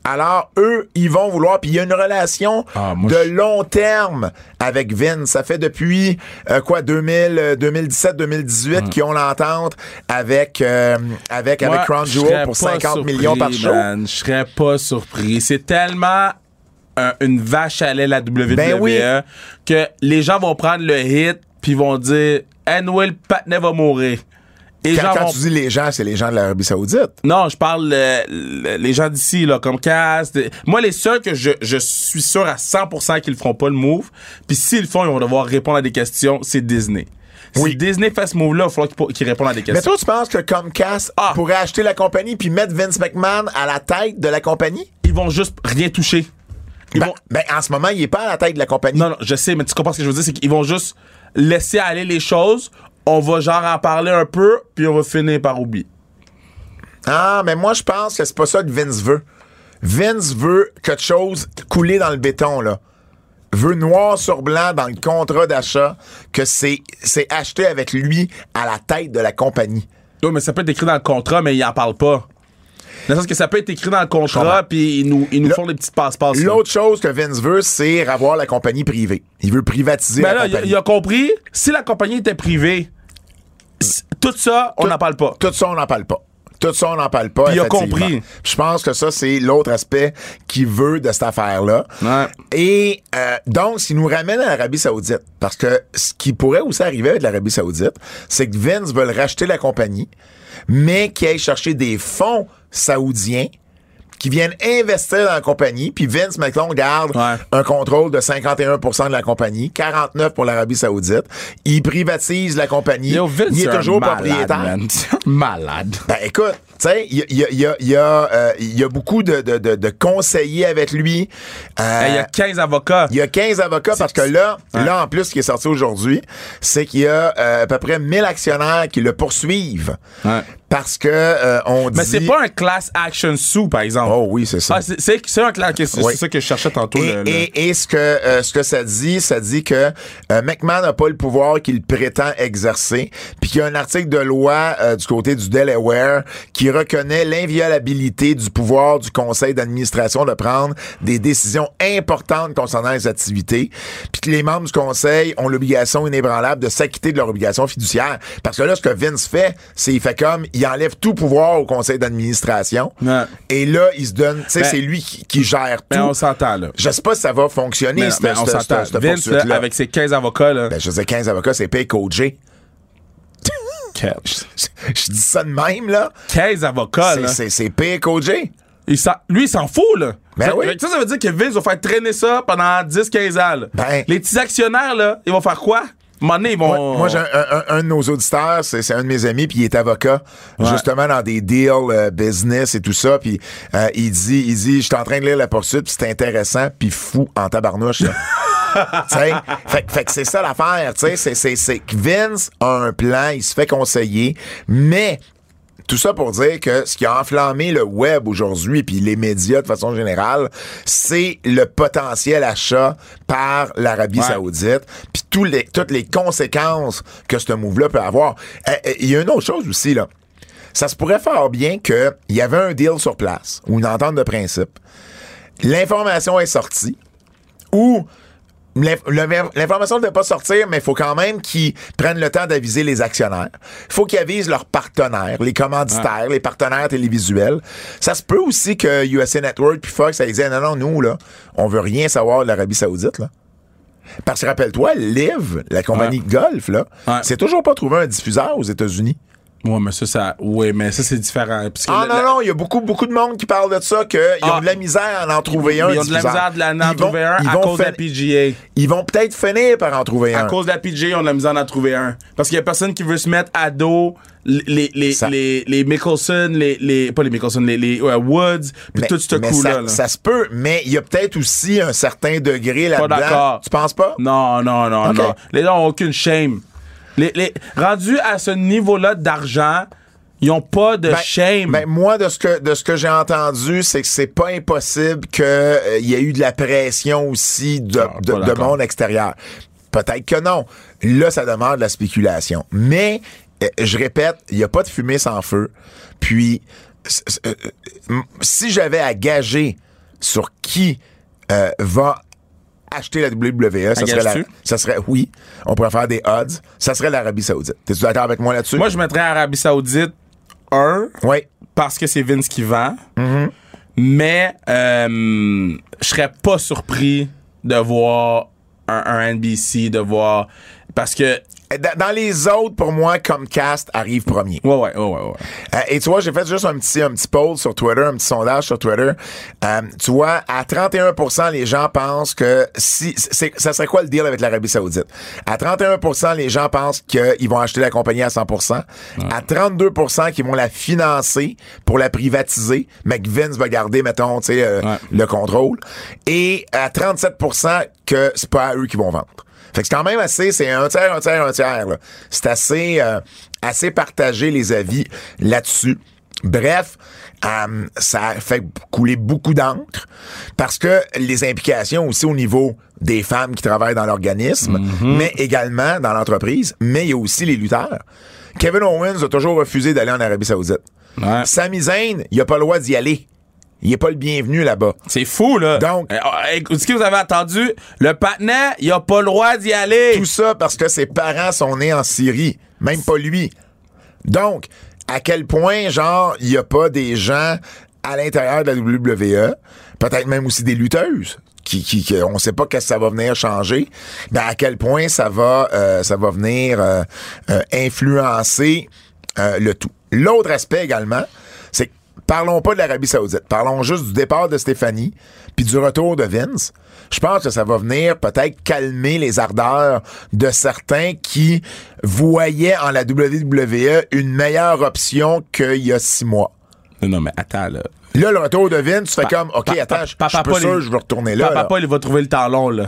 Alors, eux, ils vont vouloir. Puis il y a une relation Ah, moi, de long terme avec Vince. Ça fait depuis, euh, quoi, 2000, euh, 2017-2018 qu'ils ont l'entente avec, euh, avec, Crown je Jewel pour pas 50 millions par show. Je serais pas surpris. C'est tellement un- une vache à lait, la WWE, Ben oui. que les gens vont prendre le hit puis vont dire Anyway, le patinet va mourir. Et Quand, quand tu dis les gens, c'est les gens de l'Arabie Saoudite. Non, je parle euh, le- les gens d'ici, là, comme des- Moi, les seuls que je, je suis sûr à 100% qu'ils feront pas le move, puis s'ils le font, ils vont devoir répondre à des questions, c'est Disney. Oui. Si Disney fait ce move-là, il va falloir qu'ils po- qu'ils répondent à des Mais questions. toi, tu penses que Comcast Ah. pourrait acheter la compagnie puis mettre Vince McMahon à la tête de la compagnie? Ils vont juste rien toucher. Ils Ben, vont- ben, en ce moment, il est pas à la tête de la compagnie. Non, non, je sais, mais tu comprends ce que je veux dire, c'est qu'ils vont juste laisser aller les choses. On va genre en parler un peu, puis on va finir par oublier. Ah, mais moi, je pense que c'est pas ça que Vince veut. Vince veut quelque chose coulé dans le béton, là. Veut noir sur blanc dans le contrat d'achat que c'est, c'est acheté avec lui à la tête de la compagnie. Oui, mais ça peut être écrit dans le contrat, mais ils en parlent pas. Dans le sens que ça peut être écrit dans le contrat, puis ils nous, ils nous font des petites passe-passe. L'autre chose que Vince veut, c'est avoir la compagnie privée. Il veut privatiser Mais la là, il a, compagnie. il a compris, si la compagnie était privée, tout ça, on n'en parle pas. Tout ça, on n'en parle pas. Tout ça, on n'en parle pas. Puis il a compris. Je pense que ça, c'est l'autre aspect qu'il veut de cette affaire-là. Ouais. Et euh, donc, ce qui nous ramène à l'Arabie Saoudite. Parce que ce qui pourrait aussi arriver avec l'Arabie Saoudite, c'est que Vince veut racheter la compagnie, mais qu'il aille chercher des fonds saoudiens qui viennent investir dans la compagnie, puis Vince McMahon garde Ouais. un contrôle de 51% de la compagnie, 49% pour l'Arabie Saoudite. Il privatise la compagnie. Yo, Vince, il est toujours malade, propriétaire. man. malade. Ben écoute, tu sais, il y a, y a- y euh, y a beaucoup de, de, de, de conseillers avec lui. Euh, Il y a 15 avocats. il y a 15 avocats parce que là, Ouais. là en plus, ce qui est sorti aujourd'hui, c'est qu'il y a euh, à peu près 1000 actionnaires qui le poursuivent Ouais. parce que euh, on dit. Mais c'est pas un class action sous, par exemple. Oh oui, c'est ça. Ah, c'est c'est- un class. C'est Oui. ça que je cherchais tantôt. Et, le- le- et- et ce que euh, ce que ça dit, ça dit que euh, McMahon n'a pas le pouvoir qu'il prétend exercer, puis qu'il y a un article de loi du côté du Delaware qui reconnaît l'inviolabilité du pouvoir du conseil d'administration de prendre des décisions importantes concernant les activités, puis que les membres du conseil ont l'obligation inébranlable de s'acquitter de leur obligation fiduciaire. Parce que là, ce que Vince fait, c'est il fait comme il enlève tout pouvoir au conseil d'administration, Ouais. et là il se donne, tu sais, Ben, c'est lui qui, qui gère tout. Mais on s'entend, là. Je sais pas si ça va fonctionner, Mais, mais on s'entend. Vince, là, avec ses 15 avocats, là. Ben, je disais 15 avocats, c'est pay coaché. Je dis ça de même, là. 15 avocats, C'est- là. C'est. Il s'en- lui, il s'en fout, là. Ben Fait- oui. Ça, ça veut dire que Vince va faire traîner ça pendant 10-15 ans, là. Ben. Les petits actionnaires, là, ils vont faire quoi? Vont. Moi, moi, j'ai un, un- un de nos auditeurs, c'est c'est un de mes amis, puis il est avocat, justement dans des deals euh, business et tout ça, puis euh, il dit, il dit, je suis en train de lire la poursuite, puis c'est intéressant, puis fou en tabarnouche. fait, fait que c'est ça l'affaire, tu sais, c'est- c'est c'est que Vince a un plan, il se fait conseiller, mais tout ça pour dire que ce qui a enflammé le web aujourd'hui puis les médias de façon générale, c'est le potentiel achat par l'Arabie Ouais. Saoudite puis les, toutes les conséquences que ce move-là peut avoir. Euh, euh, Il y a une autre chose aussi là. Ça se pourrait faire bien qu'il y avait un deal sur place ou une entente de principe. L'information est sortie ou l'information ne devait pas sortir, mais il faut quand même qu'ils prennent le temps d'aviser les actionnaires. Il faut qu'ils avisent leurs partenaires, les commanditaires, les partenaires télévisuels. Ça se peut aussi que USA Network puis Fox, ça disait non, non, nous, là, on veut rien savoir de l'Arabie Saoudite, là. Parce que rappelle-toi, Liv, la compagnie de golf, là, Ouais. c'est toujours pas trouvé un diffuseur aux États-Unis. Ouais, mais ça, ça. Ouais, mais ça, c'est différent. Parce que Ah la- non, non, il y a beaucoup, beaucoup de monde qui parle de ça, qu'ils Ah. ont de la misère à en trouver un. Ils ont de la misère Ils vont- trouver un ils à cause de la PGA. Ils vont peut-être finir par en trouver À un. cause de la PGA, ils ont de la misère d'en trouver un. Parce qu'il y a personne qui veut se mettre à dos les, les, les, Ça- les, les Mickelson, les, les, pas les Mickelson, les, les ouais, Woods, puis tout ce coup-là. ça, là. ça se peut, mais il y a peut-être aussi un certain degré là-dedans. d'accord. Tu penses pas? Non, non, non, non. Les gens ont aucune shame. Les, les, rendus à ce niveau-là d'argent, ils ont pas de Ben, shame. ben, moi, de ce que de ce que j'ai entendu, c'est que c'est pas impossible qu'il y ait eu de la pression aussi de, Ah, de, monde extérieur. Peut-être que non. Là, ça demande de la spéculation. Mais, euh, je répète, il n'y a pas de fumée sans feu. Puis, euh, euh, si j'avais à gager sur qui euh, va acheter la WWE, ça À serait, la, ça serait, oui, on pourrait faire des odds, ça serait l'Arabie Saoudite. T'es-tu d'accord avec moi là-dessus? Moi, je mettrais Arabie Saoudite 1 oui. parce que c'est Vince qui vend. Mm-hmm. Mais euh, je serais pas surpris de voir un, un NBC, de voir. Parce que. Dans dans les autres, pour moi, Comcast arrive premier. Ouais, ouais, ouais, ouais. ouais. Euh, et tu vois, j'ai fait juste un petit, un petit poll sur Twitter, un petit sondage sur Twitter. Euh, tu vois, à 31% les gens pensent que si, ça serait quoi le deal avec l'Arabie Saoudite? À 31% les gens pensent qu'ils vont acheter la compagnie à 100% À 32% qu'ils vont la financer pour la privatiser, mais que Vince va garder, mettons, tu sais, euh, Ouais. le contrôle. Et à 37% que c'est pas à eux qui vont vendre. Fait que c'est quand même assez, c'est un tiers, un tiers, un tiers. là. C'est assez, euh, assez partagé les avis là-dessus. Bref, euh, ça a fait couler beaucoup d'encre parce que les implications aussi au niveau des femmes qui travaillent dans l'organisme, mais également dans l'entreprise, mais il y a aussi les lutteurs. Kevin Owens a toujours refusé d'aller en Arabie Saoudite. Ouais. Sami Zayn, il a pas le droit d'y aller. Il est pas le bienvenu là-bas. C'est fou, là. Donc- Euh, euh, Est-ce que vous avez entendu? Le patinet, il a pas le droit d'y aller. Tout ça parce que ses parents sont nés en Syrie. Même pas lui. Donc, à quel point, genre, il n'y a pas des gens à l'intérieur de la WWE, peut-être même aussi des lutteuses, qui, qui, qui- on sait pas qu'est-ce que ça va venir changer, mais à quel point ça va, euh, ça va venir euh, euh, influencer le tout. L'autre aspect également, parlons pas de l'Arabie Saoudite, parlons juste du départ de Stéphanie, puis du retour de Vince. Je pense que ça va venir peut-être calmer les ardeurs de certains qui voyaient en la WWE une meilleure option qu'il y a six mois. Non, non, mais attends, là. Là, le retour de Vince, tu fais Pa- comme, OK, attends, pa- je je suis pas sûr, il- je vais retourner là. Papa il va trouver le talon, là.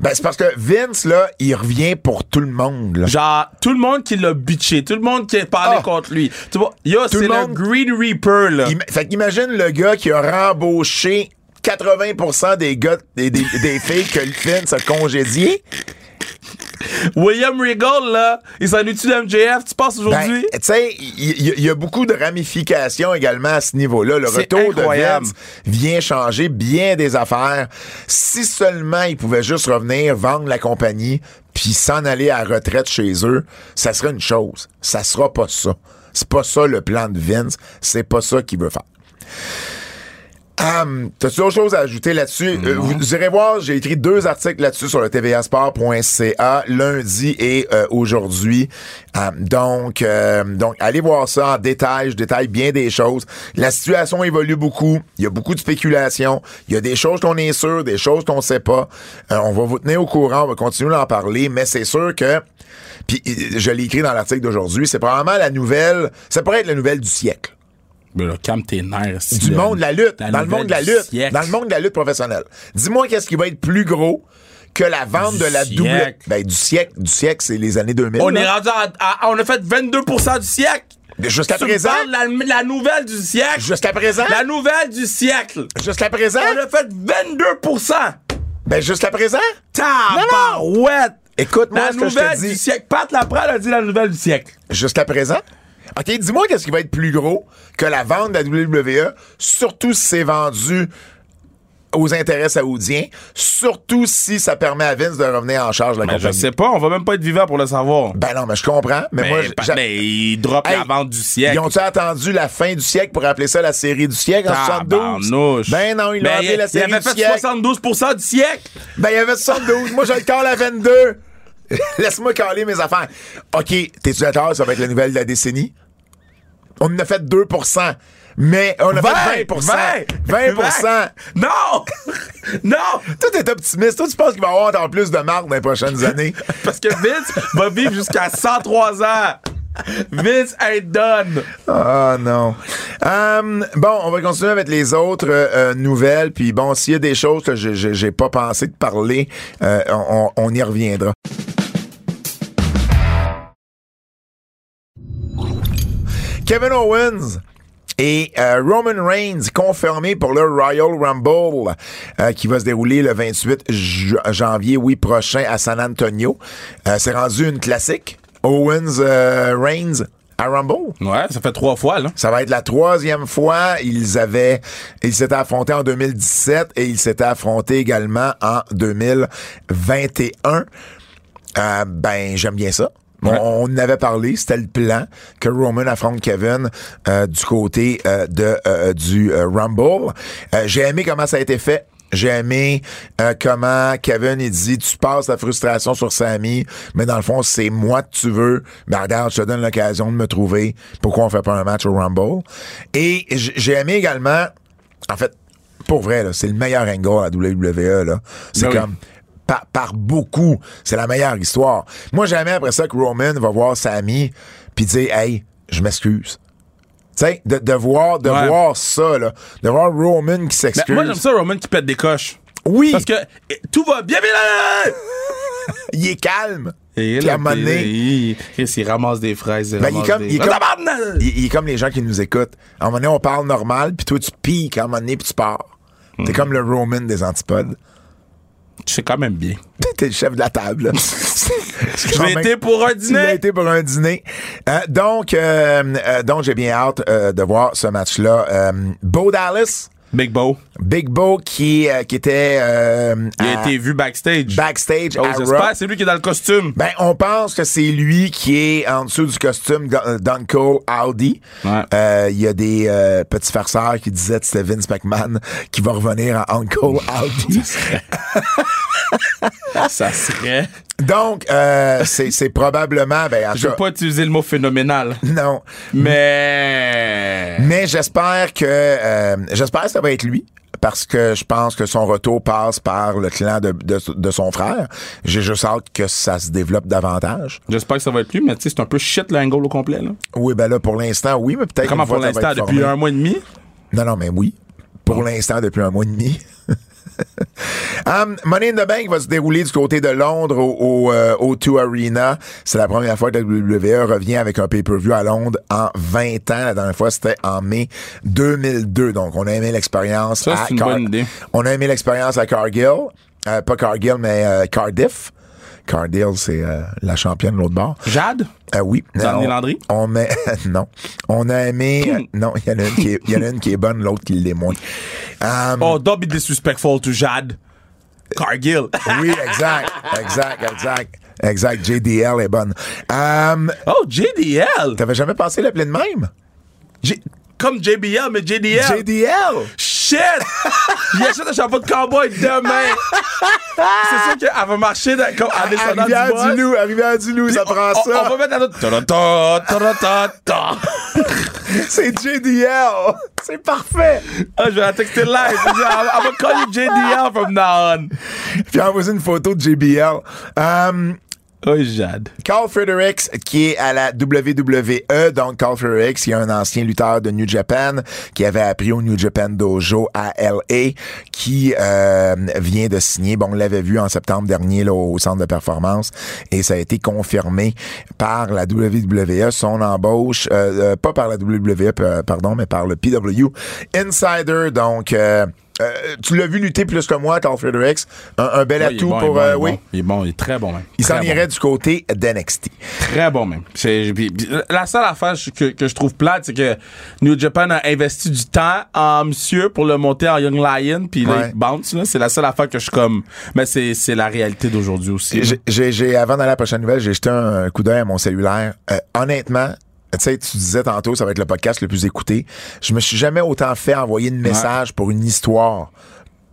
Ben, c'est parce que Vince, là, il revient pour tout le monde. là. Genre, tout le monde qui l'a bitché, tout le monde qui a parlé Ah. contre lui. Tu vois, yo, c'est le le, monde- Green Reaper, là. Im- fait qu'imagine le gars qui a rembauché 80% des gars, des, des, des filles que Vince a congédiées. William Regal, là, il s'en est-tu de MJF, tu penses Ben, aujourd'hui? tu sais, il y, a beaucoup de ramifications également à ce niveau-là. Le retour incroyable. de Vince vient changer bien des affaires. Si seulement il pouvait juste revenir, vendre la compagnie, puis s'en aller à la retraite chez eux, ça serait une chose. Ça sera pas ça. C'est pas ça le plan de Vince. C'est pas ça qu'il veut faire. Um, T'as-tu autre chose à ajouter là-dessus? Euh, vous, irez voir, j'ai écrit deux articles là-dessus sur le tvasport.ca lundi et euh, aujourd'hui. Um, donc, euh, donc, allez voir ça en détail. Je détaille bien des choses. La situation évolue beaucoup. Il y a beaucoup de spéculation. Il y a des choses qu'on est sûr, des choses qu'on sait pas. Euh, on va vous tenir au courant. On va continuer d'en parler, mais c'est sûr que puis euh, je l'ai écrit dans l'article d'aujourd'hui, c'est probablement la nouvelle, ça pourrait être la nouvelle du siècle Là, calme tes nerfs. du monde de la lutte, La dans le nouvelle monde de la du lutte, siècle. dans le monde de la lutte professionnelle. Dis-moi qu'est-ce qui va être plus gros que la vente Du de la double siècle. ben du siècle, du siècle c'est les années 2000. On là. est rendu à, à- On a fait 22% du siècle. Jusqu'à présent, la, la nouvelle du siècle. jusqu'à présent, La nouvelle du siècle. jusqu'à présent, On a fait 22%. ben jusqu'à présent? Tabarouette. Écoute-moi La ce que je nouvelle te du dis. siècle. Pat Laprade a dit la nouvelle du siècle. Jusqu'à présent? OK, dis-moi qu'est-ce qui va être plus gros que la vente de la WWE, surtout si c'est vendu aux intérêts saoudiens, surtout si ça permet à Vince de revenir en charge de la Ben, je compagnie. sais pas, on va même pas être vivant pour le savoir. Ben non, mais je comprends. Mais, Mais, moi, mais il drop Hey, la vente du siècle. Ils ont-tu attendu la fin du siècle pour appeler ça la série du siècle en 72? Tabarnouche. Ben non, ils l'ont Ben, appelé la série Il avait du fait siècle. 72% du siècle. Ben, il y avait 72. Moi, je le call à 22. Laisse-moi caler mes affaires. OK, t'es-tu d'accord? Ça va être la nouvelle de la décennie? On en a fait 2% mais on a fait 20% 20% Non! non! Toi, t'es optimiste. Toi, tu penses qu'il va y avoir encore plus de marques dans les prochaines années? Parce que Vince va vivre jusqu'à 103 ans. Vince ain't done. Ah non. Hum, bon, on va continuer avec les autres euh, euh, nouvelles. Puis bon, s'il y a des choses que j'ai- pas pensé de parler, euh, on, on y reviendra. Kevin Owens et euh, Roman Reigns confirmés pour le Royal Rumble euh, qui va se dérouler le 28 ju- janvier, oui, prochain à San Antonio. Euh, C'est rendu une classique. Owens euh, Reigns à Rumble. Ouais, ça fait trois fois, là. Ça va être la troisième fois. Ils avaient, ils s'étaient affrontés en 2017 et ils s'étaient affrontés également en 2021. Euh, ben, j'aime bien ça. On, Ouais. on en avait parlé, c'était le plan que Roman affronte Kevin euh, du côté euh, de euh, du euh, Rumble. Euh, J'ai aimé comment ça a été fait. J'ai aimé euh, comment Kevin il dit tu passes la frustration sur Sammy, mais dans le fond c'est moi que tu veux. Ben regarde, je te donne l'occasion de me trouver. Pourquoi on fait pas un match au Rumble Et j'ai aimé également, en fait, pour vrai là, c'est le meilleur angle à la WWE là. C'est Ben oui. comme par, par beaucoup. C'est la meilleure histoire. Moi, jamais après ça que Roman va voir Sammy puis dire Hey, je m'excuse. Tu sais, de, de voir, de Ouais. voir ça, là. De voir Roman qui s'excuse. moi, j'aime ça, Roman qui pète des coches. Oui, Parce que eh, tout va bien, bien là! il est calme. Et Puis à là, un moment puis, donné- il, il, il ramasse des fraises. Il Ben, il est ramasse comme- des... il est comme- Tabarnak! Il, il est comme les gens qui nous écoutent. À un moment donné, on parle normal, puis toi, tu piques à un moment donné, puis tu pars. Hmm. T'es comme le Roman des antipodes. Sais quand même bien. T'es le chef de la table. Je l'ai été pour un Tu dîner. été pour un dîner. Euh, donc, euh, euh, donc j'ai bien hâte euh, de voir ce match-là. Bo Dallas, Big Bo. Big Bo qui, euh, qui était euh, Il a à- été vu backstage. backstage Oh, à. C'est lui qui est dans le costume. Ben, on pense que c'est lui qui est en dessous du costume Gun- d'Uncle Audi. Ouais. Euh, Il y a des euh, petits farceurs qui disaient que c'était Vince McMahon qui va revenir à Uncle Audi. Ça serait. Donc, euh, c'est probablement... Ben, en Je veux pas utiliser le mot phénoménal. Non. Mais. Mais j'espère que euh, j'espère que ça va être lui. Parce que je pense que son retour passe par le clan de, de, de son frère. J'ai juste hâte que ça se développe davantage. J'espère que ça va être lui, mais tu sais, c'est un peu shit l'angle au complet. Là. Oui, ben là, pour l'instant, oui, mais peut-être Comment pour l'instant, depuis formé. un mois et demi? Non, non, mais oui. Pour l'instant, depuis un mois et demi. Um, Money in the Bank va se dérouler du côté de Londres au, au, euh, O2 Arena. C'est la première fois que la WWE revient avec un pay-per-view à Londres en 20 ans. La dernière fois, c'était en mai 2002. Donc, on a aimé l'expérience Ça, à c'est une bonne idée. On a aimé l'expérience à Cargill. Euh, pas Cargill, mais euh, Cardiff. Cardill, c'est euh, la championne de l'autre bord. Jade? Euh, oui. Sandy On- Landry? On met, non. On a aimé, euh, non, il y en a une qui est, il y en a une qui est bonne, l'autre qui l'est moins. Um, Oh, don't be disrespectful to Jade. Cargill. Oui, exact, exact, exact, exact. JDL est bonne. Um, oh, JDL. T'avais jamais pensé l'appeler de même? J- Comme JBL, mais JDL. JDL! Shit! J'achète un chapeau de cowboy demain. C'est sûr qu'elle va marcher dans, comme, en descendant du boss. du Loup, à Rivière du Loup, ça prend on- ça. On va mettre la note. C'est JDL! C'est parfait! Ah, je vais la texter live. I'm gonna call you JDL from now on. Puis envoyer une photo de JBL. Um, Oh, Jade. Carl Fredericks, qui est à la WWE, donc Carl Fredericks, qui est un ancien lutteur de New Japan, qui avait appris au New Japan Dojo à LA, qui euh, vient de signer, bon, on l'avait vu en septembre dernier au centre de performance, et ça a été confirmé par la WWE, son embauche, euh, euh, pas par la WWE, pardon, mais par le PW Insider, donc... euh, euh, tu l'as vu lutter plus que moi, Carl Fredericks. Un, un bel il atout bon, il est pour. bon, il euh, est oui. bon. Il est bon, il est très bon, même. Il s'en bon. irait du côté d'NXT. Très bon, même. Puis- La seule affaire que, que je trouve plate, c'est que New Japan a investi du temps en monsieur pour le monter en Young Lion, puis là, Ouais. il bounce. là. C'est la seule affaire que je suis comme. Mais c'est c'est la réalité d'aujourd'hui aussi. J'ai- avant d'aller à la prochaine nouvelle, j'ai jeté un, un coup d'œil à mon cellulaire. Euh, honnêtement, tu sais, tu disais tantôt, ça va être le podcast le plus écouté. Je me suis jamais autant fait envoyer de messages pour une histoire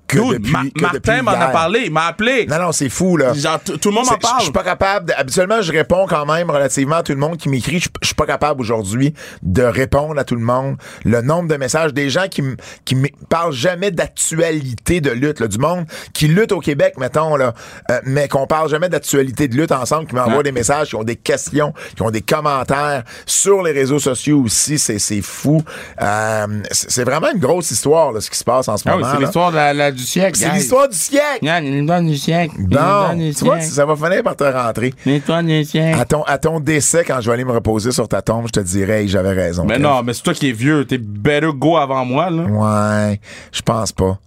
que Dude, depuis, Ma- que Martin m'en a parlé, il m'a appelé. Non, non, c'est fou, là. Genre, tout le monde m'en C'est- parle. je suis pas capable. de- habituellement, je réponds quand même relativement à tout le monde qui m'écrit. Je suis pas capable aujourd'hui de répondre à tout le monde. Le nombre de messages des gens qui me qui me parlent jamais d'actualité de lutte, là, du monde qui lutte au Québec, mettons là, euh, mais qu'on parle jamais d'actualité de lutte ensemble, qui m'envoient Ouais. des messages, qui ont des questions, qui ont des commentaires sur les réseaux sociaux aussi. C'est c'est fou. Euh, c'est c'est vraiment une grosse histoire là, ce qui se passe en ce Ah oui, moment. c'est là. l'histoire de la- la- du siècle. C'est l'histoire du siècle. L'histoire du siècle. Non, du tu vois, siècle. ça va finir par te rentrer. L'histoire du siècle. À ton, à ton décès, quand je vais aller me reposer sur ta tombe, je te dirais, hey, j'avais raison. Mais non, mais c'est toi qui es vieux. T'es better go avant moi, là. Ouais, je pense pas.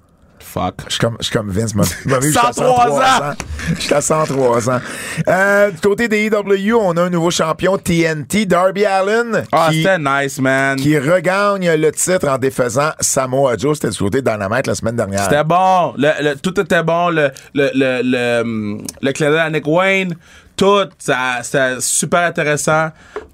Fuck. Je suis comme, je suis comme Vince. m'a- m'a vu, jusqu'à 103 ans. Jusqu'à 103 ans. Euh, du côté des EW, on a un nouveau champion TNT, Darby Allen, Ah, qui, c'était nice, man. qui regagne le titre en défaisant Samoa Joe. C'était du côté de Dynamite la semaine dernière. C'était bon. Le, le- tout était bon. Le, le, le, le, hum, le d'œil à Nick Wayne. Tout. Ça, c'était super intéressant.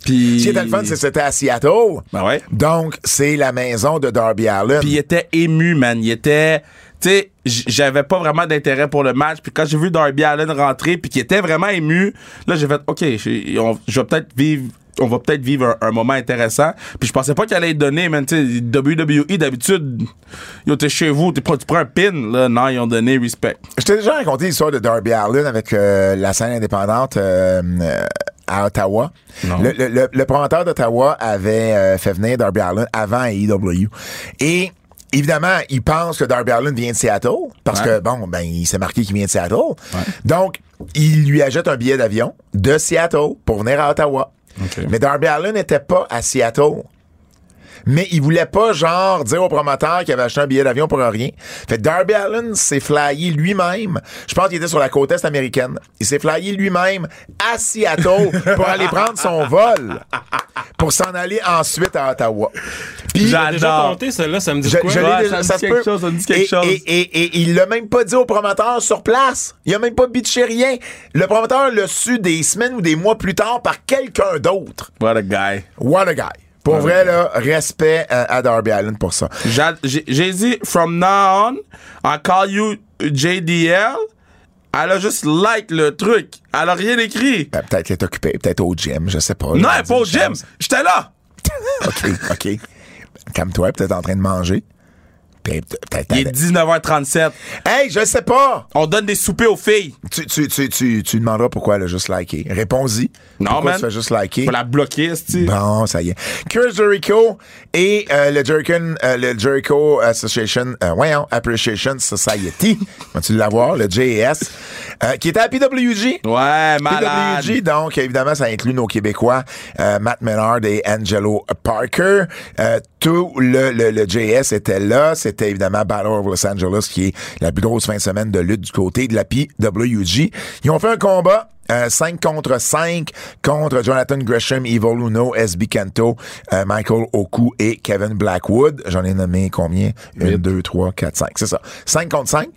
Puis. Ce qui était le fun, c'est que c'était à Seattle. Ben ouais. Donc, c'est la maison de Darby Allen. Puis il était ému, man. Il était. Tu sais, j- j'avais pas vraiment d'intérêt pour le match. Puis quand j'ai vu Darby Allen rentrer, puis qu'il était vraiment ému, là, j'ai fait, OK, je vais peut-être vivre. On va peut-être vivre un, un moment intéressant. Puis je pensais pas qu'il allait être donné, man. Tu sais, WWE, d'habitude, yo, t'es chez vous, t'es tu prends un pin. Là, non, ils ont donné respect. Je t'ai déjà raconté l'histoire de Darby Allen avec euh, la scène indépendante euh, euh, à Ottawa. Le, le- le- le promoteur d'Ottawa avait euh, fait venir Darby Allen avant AEW. Et évidemment, il pense que Darby Allen vient de Seattle parce Ouais. que, bon, ben, il s'est marqué qu'il vient de Seattle. Donc, il lui achète un billet d'avion de Seattle pour venir à Ottawa. Mais Darby Allen n'était pas à Seattle. Mais il voulait pas, genre, dire au promoteur qu'il avait acheté un billet d'avion pour rien. Fait que Darby Allen s'est flyé lui-même. Je pense qu'il était sur la côte est américaine. Il s'est flyé lui-même à Seattle pour aller prendre son vol. Pour s'en aller ensuite à Ottawa. Puis, J'adore. Déjà compté, celle-là, ça me dit je, quoi? je l'ai Ouais, déjà- ça me dit quelque peut. chose, ça me dit quelque et, chose. Et, et- et il l'a même pas dit au promoteur sur place. Il a même pas bitché rien. Le promoteur l'a su des semaines ou des mois plus tard par quelqu'un d'autre. What a guy. What a guy. Pour vrai, là, respect à, à Darby Allen pour ça. J'a- J'ai j'ai dit, from now on, I call you JDL. Elle a juste like le truc. Elle a rien écrit. Ben, peut-être qu'elle est occupée, peut-être au gym, je sais pas. Non, elle est pas au gym. J'étais là. OK, OK. Calme-toi, peut-être en train de manger. Peut-être- Il est 19h37. Hey, je sais pas! On donne des soupers aux filles. Tu, tu, tu, tu, tu demanderas pourquoi elle a juste liké. Réponds-y. Non, pourquoi man. tu fais juste liker? Faut la bloquer, tu Bon, ça y est. Chris Jericho et euh, le, Jericho, euh, le Jericho Association, euh, voyons, Appreciation Society, vas-tu l'avoir, le JAS, euh, qui était à PWG. Ouais, malade. PWG, donc évidemment, ça inclut nos Québécois, euh, Matt Menard et Angelo Parker. Euh, tout le, le, le JS était là. C'était évidemment Battle of Los Angeles, qui est la plus grosse fin de semaine de lutte du côté de la PWG. Ils ont fait un combat. 5 contre 5 contre Jonathan Gresham, Evil Uno, SB Kento, euh, Michael Oku et Kevin Blackwood. J'en ai nommé combien? 1, 2, 3, 4, 5. C'est ça. 5 contre 5.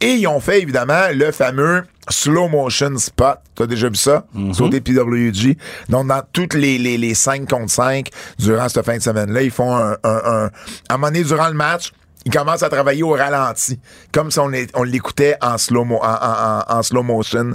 Et ils ont fait évidemment le fameux slow motion spot. T'as déjà vu ça? Sauter PWG. Donc, dans toutes les, les, les 5 contre 5 durant cette fin de semaine-là, ils font un, un, un, à un moment donné, durant le match, ils commencent à travailler au ralenti, comme si on, est- on l'écoutait en slow, mo- en, en- en- en slow motion.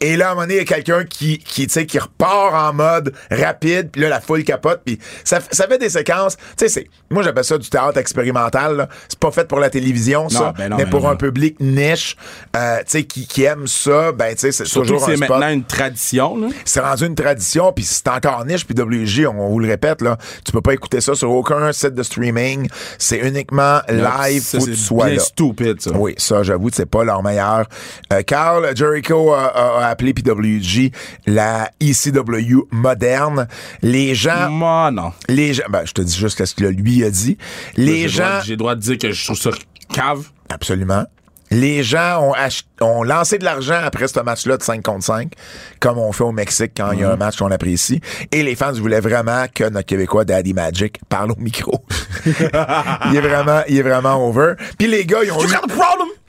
Et là, à un moment donné, il y a quelqu'un qui, qui, tu sais, qui repart en mode rapide, puis là, la foule capote, puis ça, ça fait des séquences. Tu sais, c'est, moi, j'appelle ça du théâtre expérimental. là. C'est pas fait pour la télévision, ça, ben non, mais ben pour non. un public niche, euh, tu sais, qui, qui aime ça, ben, tu sais, c'est Surtout toujours que un c'est spot maintenant une tradition, là. c'est rendu une tradition, puis c'est encore niche, puis WG, on, vous le répète, là, tu peux pas écouter ça sur aucun site de streaming. C'est uniquement live, Ça, faut que tu c'est sois bien là. stupide, ça. Oui, ça, j'avoue c'est pas leur meilleur. Euh, Carl Jericho a, a- a appelé PWG la ECW moderne. Les gens, Moi, non. les gens, ben, je te dis juste ce que lui a dit. Les gens, J'ai le droit de dire que je trouve ça cave. Absolument. Les gens ont, ont lancé de l'argent après ce match-là de 5 contre 5, comme on fait au Mexique quand il y a un match qu'on apprécie. Et les fans voulaient vraiment que notre Québécois Daddy Magic parle au micro. il est vraiment, il est vraiment over. Puis les gars, ils ont eu,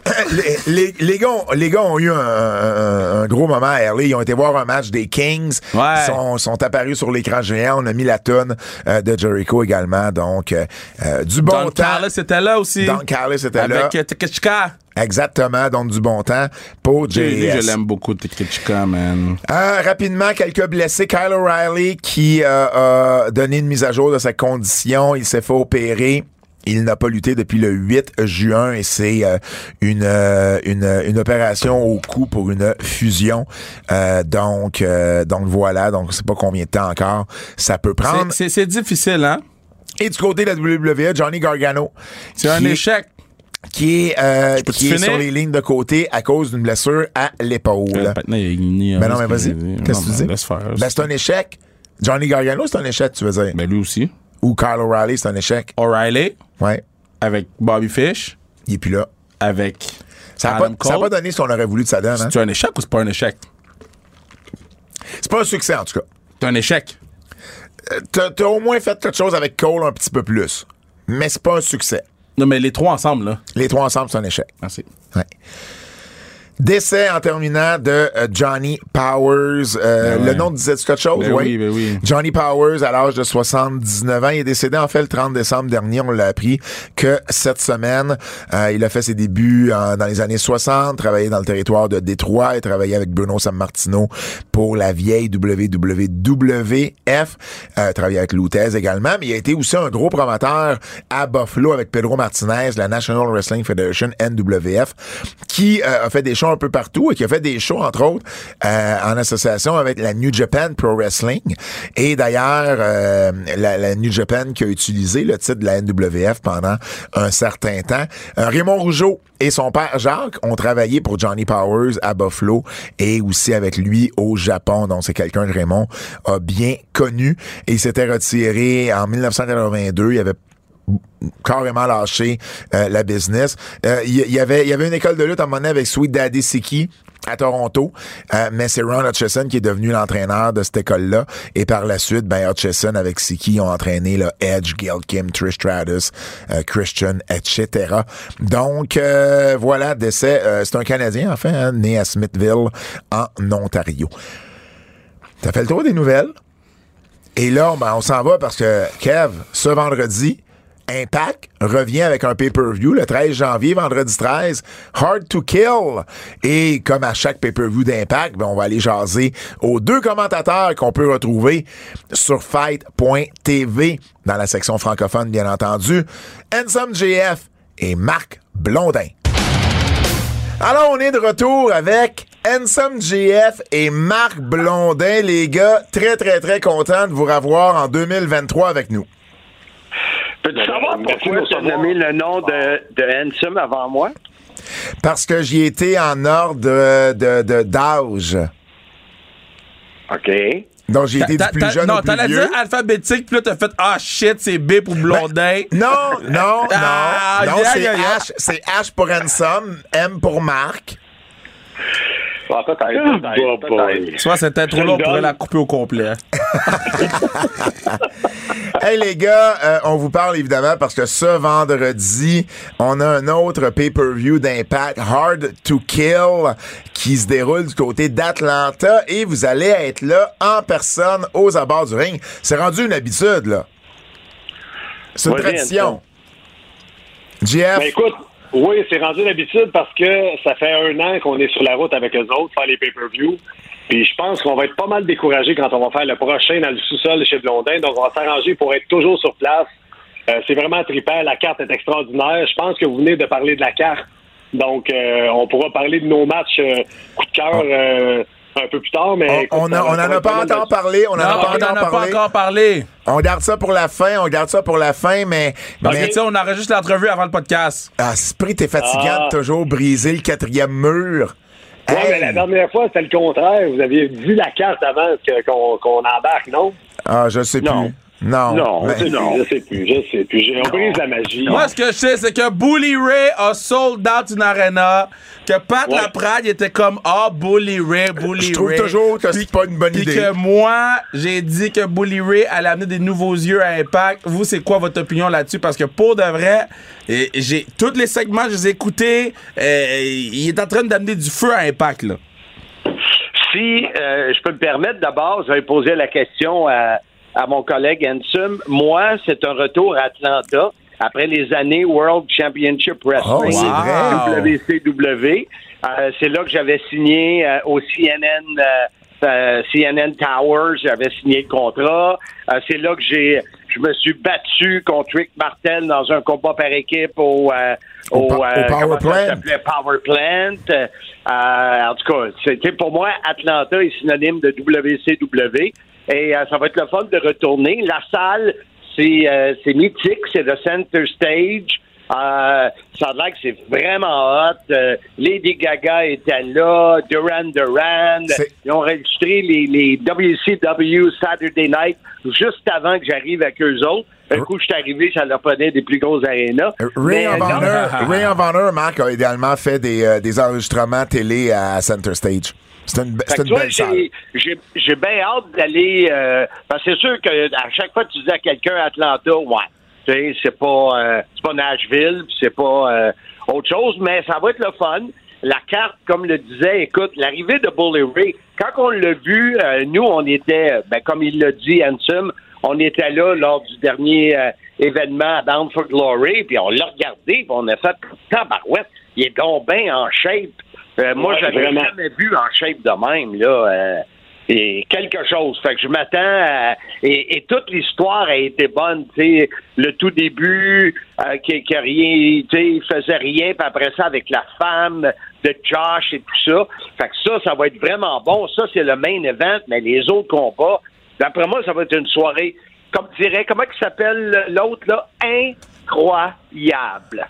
les, les, les gars, ont- les gars ont eu un, un- un gros moment à LA. Ils ont été voir un match des Kings. Ouais. Ils sont, sont apparus sur l'écran géant. On a mis la tonne euh, de Jericho également. Donc, euh, euh, du bon Don temps. Carlos était là aussi. Don Carlos était là. Avec euh. Exactement, donc du bon temps pour lui, je JS. l'aime beaucoup, Tekechika, man. Euh, rapidement, quelques blessés. Kyle O'Reilly qui euh, a donné une mise à jour de sa condition. Il s'est fait opérer. Il n'a pas lutté depuis le 8 juin et c'est euh, une, euh, une, une opération au cou pour une fusion. Euh, donc, euh, donc voilà, donc c'est pas combien de temps encore ça peut prendre. C'est- difficile, hein? Et du côté de la WWE, Johnny Gargano. C'est un échec. Qui est, euh, qui est sur les lignes de côté à cause d'une blessure à l'épaule. Euh, maintenant, il- il- Ben non, mais vas-y. il- Qu'est-ce que tu dis? Laisse faire. Ben, c'est un échec. Johnny Gargano, c'est un échec, tu veux dire? Ben, lui aussi. Ou Kyle O'Reilly, c'est un échec. O'Reilly, Ouais. avec Bobby Fish, Il est plus là. avec Ça n'a pas, ça pas donné ce qu'on aurait voulu de sa donne. Hein? C'est un échec ou c'est pas un échec? C'est pas un succès, en tout cas. C'est un échec. Euh, T'as t'as au moins fait quelque chose avec Cole un petit peu plus. Mais c'est pas un succès. Non, mais les trois ensemble, là. Les trois ensemble, c'est un échec. Merci. Ouais. Décès en terminant de euh, Johnny Powers. Euh, Ben ouais. Le nom disait quelque chose? Ben oui, ben oui. Johnny Powers, à l'âge de 79 ans, il est décédé en fait le 30 décembre dernier. On l'a appris que cette semaine, euh, il a fait ses débuts en- dans les années 60, travaillé dans le territoire de Détroit et travaillé avec Bruno Sammartino pour la vieille WWF. Euh, travaillé avec Lutez également, mais il a été aussi un gros promoteur à Buffalo avec Pedro Martinez, la National Wrestling Federation NWF, qui euh, a fait des un peu partout et qui a fait des shows, entre autres, euh, en association avec la New Japan Pro Wrestling. Et d'ailleurs, euh, la, la New Japan qui a utilisé le titre de la NWF pendant un certain temps. Euh, Raymond Rougeau et son père Jacques ont travaillé pour Johnny Powers à Buffalo et aussi avec lui au Japon. Donc, c'est quelqu'un que Raymond a bien connu. Et il s'était retiré en 1982. Il avait carrément lâché euh, la business. Euh, Il y, y avait y avait une école de lutte à un moment donné avec Sweet Daddy Siki à Toronto, Euh, mais c'est Ron Hutchison qui est devenu l'entraîneur de cette école-là. Et par la suite, ben Hutchison avec Siki ont entraîné là, Edge, Gail Kim, Trish Stratus, euh, Christian, etc. Donc euh, voilà, décès. euh, c'est un Canadien, enfin, hein, né à Smithville, en Ontario. Ça fait le tour des nouvelles? Et là, ben, on s'en va parce que, Kev, ce vendredi, Impact revient avec un pay-per-view le 13 janvier, vendredi 13, Hard to Kill. Et comme à chaque pay-per-view d'Impact, ben, on va aller jaser aux deux commentateurs qu'on peut retrouver sur fight.tv dans la section francophone, bien entendu, Ensom et Marc Blondin. Alors, on est de retour avec Ensom et Marc Blondin, les gars. Très, très, très content de vous revoir en 2023 avec nous. Peux-tu savoir pourquoi tu as nommé le nom de, de Handsome avant moi? Parce que j'y étais en ordre de, de, de- d'âge. OK. Donc, j'ai été du plus jeune non, au plus t'allais vieux. dire alphabétique, puis là, t'as fait Ah shit, c'est B pour Blondin. Non, non, non. Ah, non, yeah, c'est yeah, yeah. H, c'est H pour Ensom, M pour Marc. Ah, peut-être, Ah, peut-être, bah, peut-être. Soit cette intro-là, on pourrait la couper au complet. Hey les gars, euh, on vous parle évidemment parce que ce vendredi, on a un autre pay-per-view d'Impact, Hard to Kill, qui se déroule du côté d'Atlanta et vous allez être là en personne aux abords du ring. C'est rendu une habitude, là. C'est une tradition. GF, Ben écoute, oui, c'est rendu l'habitude parce que ça fait un an qu'on est sur la route avec eux autres, faire les pay-per-view. Puis je pense qu'on va être pas mal découragé quand on va faire le prochain dans le sous-sol chez Blondin. Donc on va s'arranger pour être toujours sur place. Euh, c'est vraiment trippant. La carte est extraordinaire. Je pense que vous venez de parler de la carte. Donc euh, on pourra parler de nos matchs euh, coup de cœur euh, un peu plus tard. Mais on, on, a- pas encore parlé, on en non, a on pas n'en a pas encore parlé. On garde ça pour la fin, on garde ça pour la fin, mais, Parce mais que, tu sais, on enregistre l'entrevue avant le podcast. ah, Sprit, t'es fatigant Ah. de toujours briser le quatrième mur. Ouais, Hey! mais la dernière fois, c'était le contraire. Vous aviez vu la carte avant que- qu'on qu'on embarque, non? Ah, je sais Non. plus. Non. Non, mais- Je sais plus, je sais plus, je sais plus. J'ai- On brise la magie. Moi, ce que je sais, c'est que Bully Ray a sold out une arena, que Pat Ouais. Laprade était comme Ah, Bully Ray, Bully Je trouve Ray. toujours que c'est pas une bonne puis idée. que moi, j'ai dit que Bully Ray allait amener des nouveaux yeux à Impact. Vous, c'est quoi votre opinion là-dessus? Parce que pour de vrai, j'ai tous les segments, je les ai écoutés. il est en train d'amener du feu à Impact, là. Si euh, je peux me permettre, d'abord, je vais poser la question à, à mon collègue Ansem. Moi, c'est un retour à Atlanta après les années World Championship Oh, Wrestling, c'est vrai. WCW. Euh, c'est là que j'avais signé euh, au CNN. euh, euh, CNN Towers, j'avais signé le contrat. Euh, c'est là que j'ai, je me suis battu contre Rick Martel dans un combat par équipe au, euh, Au pa- au Power Plant. s'appelait? Power Plant. Euh, en tout cas, c'était pour moi, Atlanta est synonyme de WCW. Et euh, ça va être le fun de retourner. La salle, c'est euh, c'est mythique, c'est le center stage. Euh, ça a l'air que c'est vraiment hot. Euh, Lady Gaga était là, Duran Duran. Ils ont enregistré les, les WCW Saturday Night juste avant que j'arrive avec eux autres. Un coup, je suis arrivé, ça leur prenait des plus grosses arénas. Ray of Honor, Ray of Honor, Marc, a idéalement fait des, euh, des enregistrements télé à Center Stage. C'est une, be- une belle salle. j'ai- j'ai j'ai bien hâte d'aller. euh, parce que c'est sûr que à chaque fois que tu dis à quelqu'un Atlanta, ouais, tu sais, c'est pas euh, c'est pas Nashville, c'est pas euh, autre chose, mais ça va être le fun. La carte, comme le disait, écoute, l'arrivée de Bully Ray, quand on l'a vu, euh, nous, on était, ben, comme il l'a dit, Ansem, on était là lors du dernier euh, événement à Down for Glory, puis on l'a regardé, puis on a fait tabarouette, il est donc bien en shape. Euh, moi, Ouais, j'avais jamais vu en shape de même, là. euh, et quelque chose. Fait que je m'attends à... Et, et toute l'histoire a été bonne, tu sais. Le tout début, euh, qui, qui a rien... Tu sais, il faisait rien, puis après ça, avec la femme de Josh et tout ça. Fait que ça, ça va être vraiment bon. Ça, c'est le main event, mais les autres combats, d'après moi, ça va être une soirée, comme dirait, comment il s'appelle l'autre, là? Incroyable.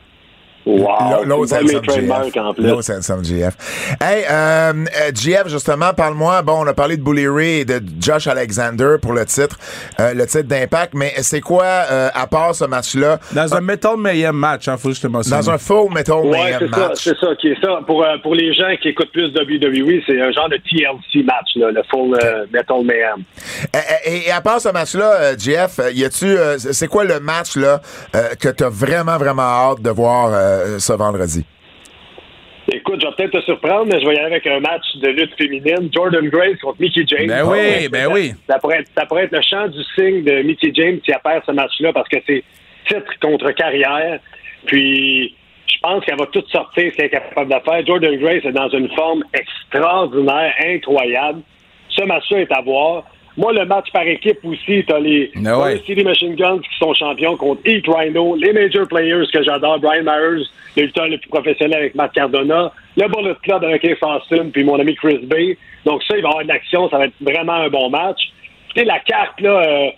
Wow. L'autre, le GF. Hey, euh, euh, GF, justement, parle-moi. Bon, on a parlé de Bully Ray et de Josh Alexander pour le titre, euh, le titre d'impact, mais c'est quoi, euh, à part ce match-là, Dans un Metal Mayhem match, hein, faut que je te mentionne. dans un full Metal Ouais, Mayhem c'est ça, match? c'est ça qui est ça. Pour, euh, pour les gens qui écoutent plus WWE, c'est un genre de TLC match, là, le full euh, Metal Mayhem. Et, et- et à part ce match-là, GF, euh, y a-tu, euh, c'est quoi le match là euh, que t'as vraiment vraiment hâte de voir euh, ce vendredi? Écoute, je vais peut-être te surprendre, mais je vais y aller avec un match de lutte féminine. Jordan Grace contre Mickey James. Ben oui, ben oui. Ça pourrait, être, ça pourrait être le chant du signe de Mickey James qui perd ce match-là parce que c'est titre contre carrière. Puis, je pense qu'elle va tout sortir ce qu'elle est capable de faire. Jordan Grace est dans une forme extraordinaire, incroyable. Ce match-là est à voir. Moi, le match par équipe aussi, t'as les Ben ouais. Forest City Machine Guns qui sont champions contre Heat Rhino, les Major Players que j'adore, Brian Myers, le lutteur le plus professionnel avec Matt Cardona, le Bullet Club avec Ace Austin, puis mon ami Chris Bay. Donc ça, il va y avoir de l'action, ça va être vraiment un bon match. Tu sais, la carte, là, euh,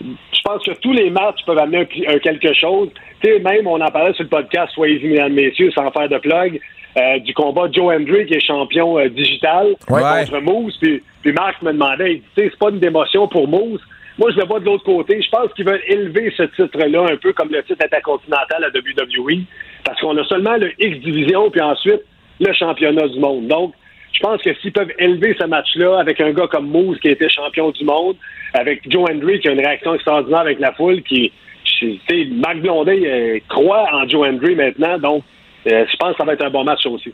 je pense que tous les matchs peuvent amener un quelque chose. Tu sais, même, on en parlait sur le podcast, soyez-y, mesdames, messieurs, sans faire de plug, euh, du combat de Joe Hendry, qui est champion euh, digital, Ouais. contre Moose. Puis, puis Marc me demandait, il dit, Tu sais, c'est pas une démotion pour Moose. Moi, je le vois de l'autre côté. Je pense qu'ils veulent élever ce titre-là un peu comme le titre intercontinental à WWE, parce qu'on a seulement le X Division, puis ensuite le championnat du monde. Donc, je pense que s'ils peuvent élever ce match-là avec un gars comme Moose qui été champion du monde, avec Joe Hendry qui a une réaction extraordinaire avec la foule, qui, tu sais, Marc Blondet euh, croit en Joe Hendry maintenant, donc je pense que ça va être un bon match aussi.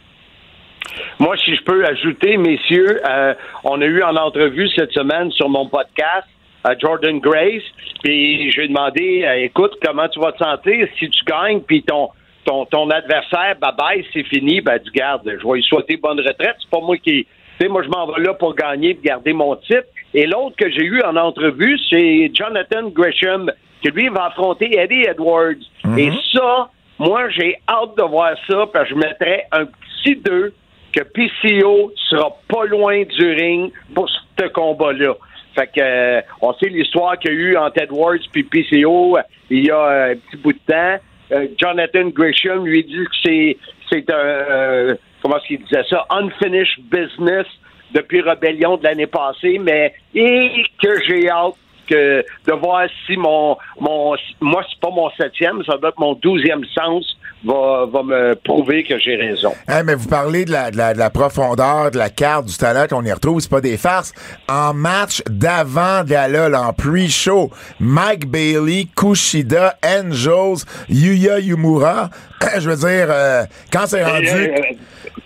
Moi, si je peux ajouter, messieurs, euh, on a eu en entrevue cette semaine sur mon podcast euh, Jordan Grace, puis je lui ai demandé, euh, écoute, comment tu vas te sentir si tu gagnes, puis ton ton, ton adversaire, bye bye, c'est fini, ben tu gardes, je vais lui souhaiter bonne retraite, c'est pas moi qui, tu sais, moi je m'en vais là pour gagner, et garder mon titre. Et l'autre que j'ai eu en entrevue, c'est Jonathan Gresham, qui lui va affronter Eddie Edwards. Et ça, moi j'ai hâte de voir ça, parce que je mettrais un petit 2 que PCO sera pas loin du ring pour ce combat-là. Fait que euh, on sait l'histoire qu'il y a eu entre Edwards puis PCO euh, il y a euh, un petit bout de temps. Euh, Jonathan Gresham lui dit que c'est c'est un euh, comment est-ce qu'il disait ça unfinished business depuis Rebellion de l'année passée, mais et que j'ai hâte que de voir si mon mon moi c'est pas mon septième, ça doit être mon douzième sens va, va me prouver que j'ai raison. Hey, mais vous parlez de la, de, la, de la profondeur, de la carte, du talent qu'on y retrouve, c'est pas des farces. En match d'avant gala, là, en pre-show, Mike Bailey, Kushida, Angels, Yuya Yumura, je veux dire, euh, quand c'est rendu... Euh, euh,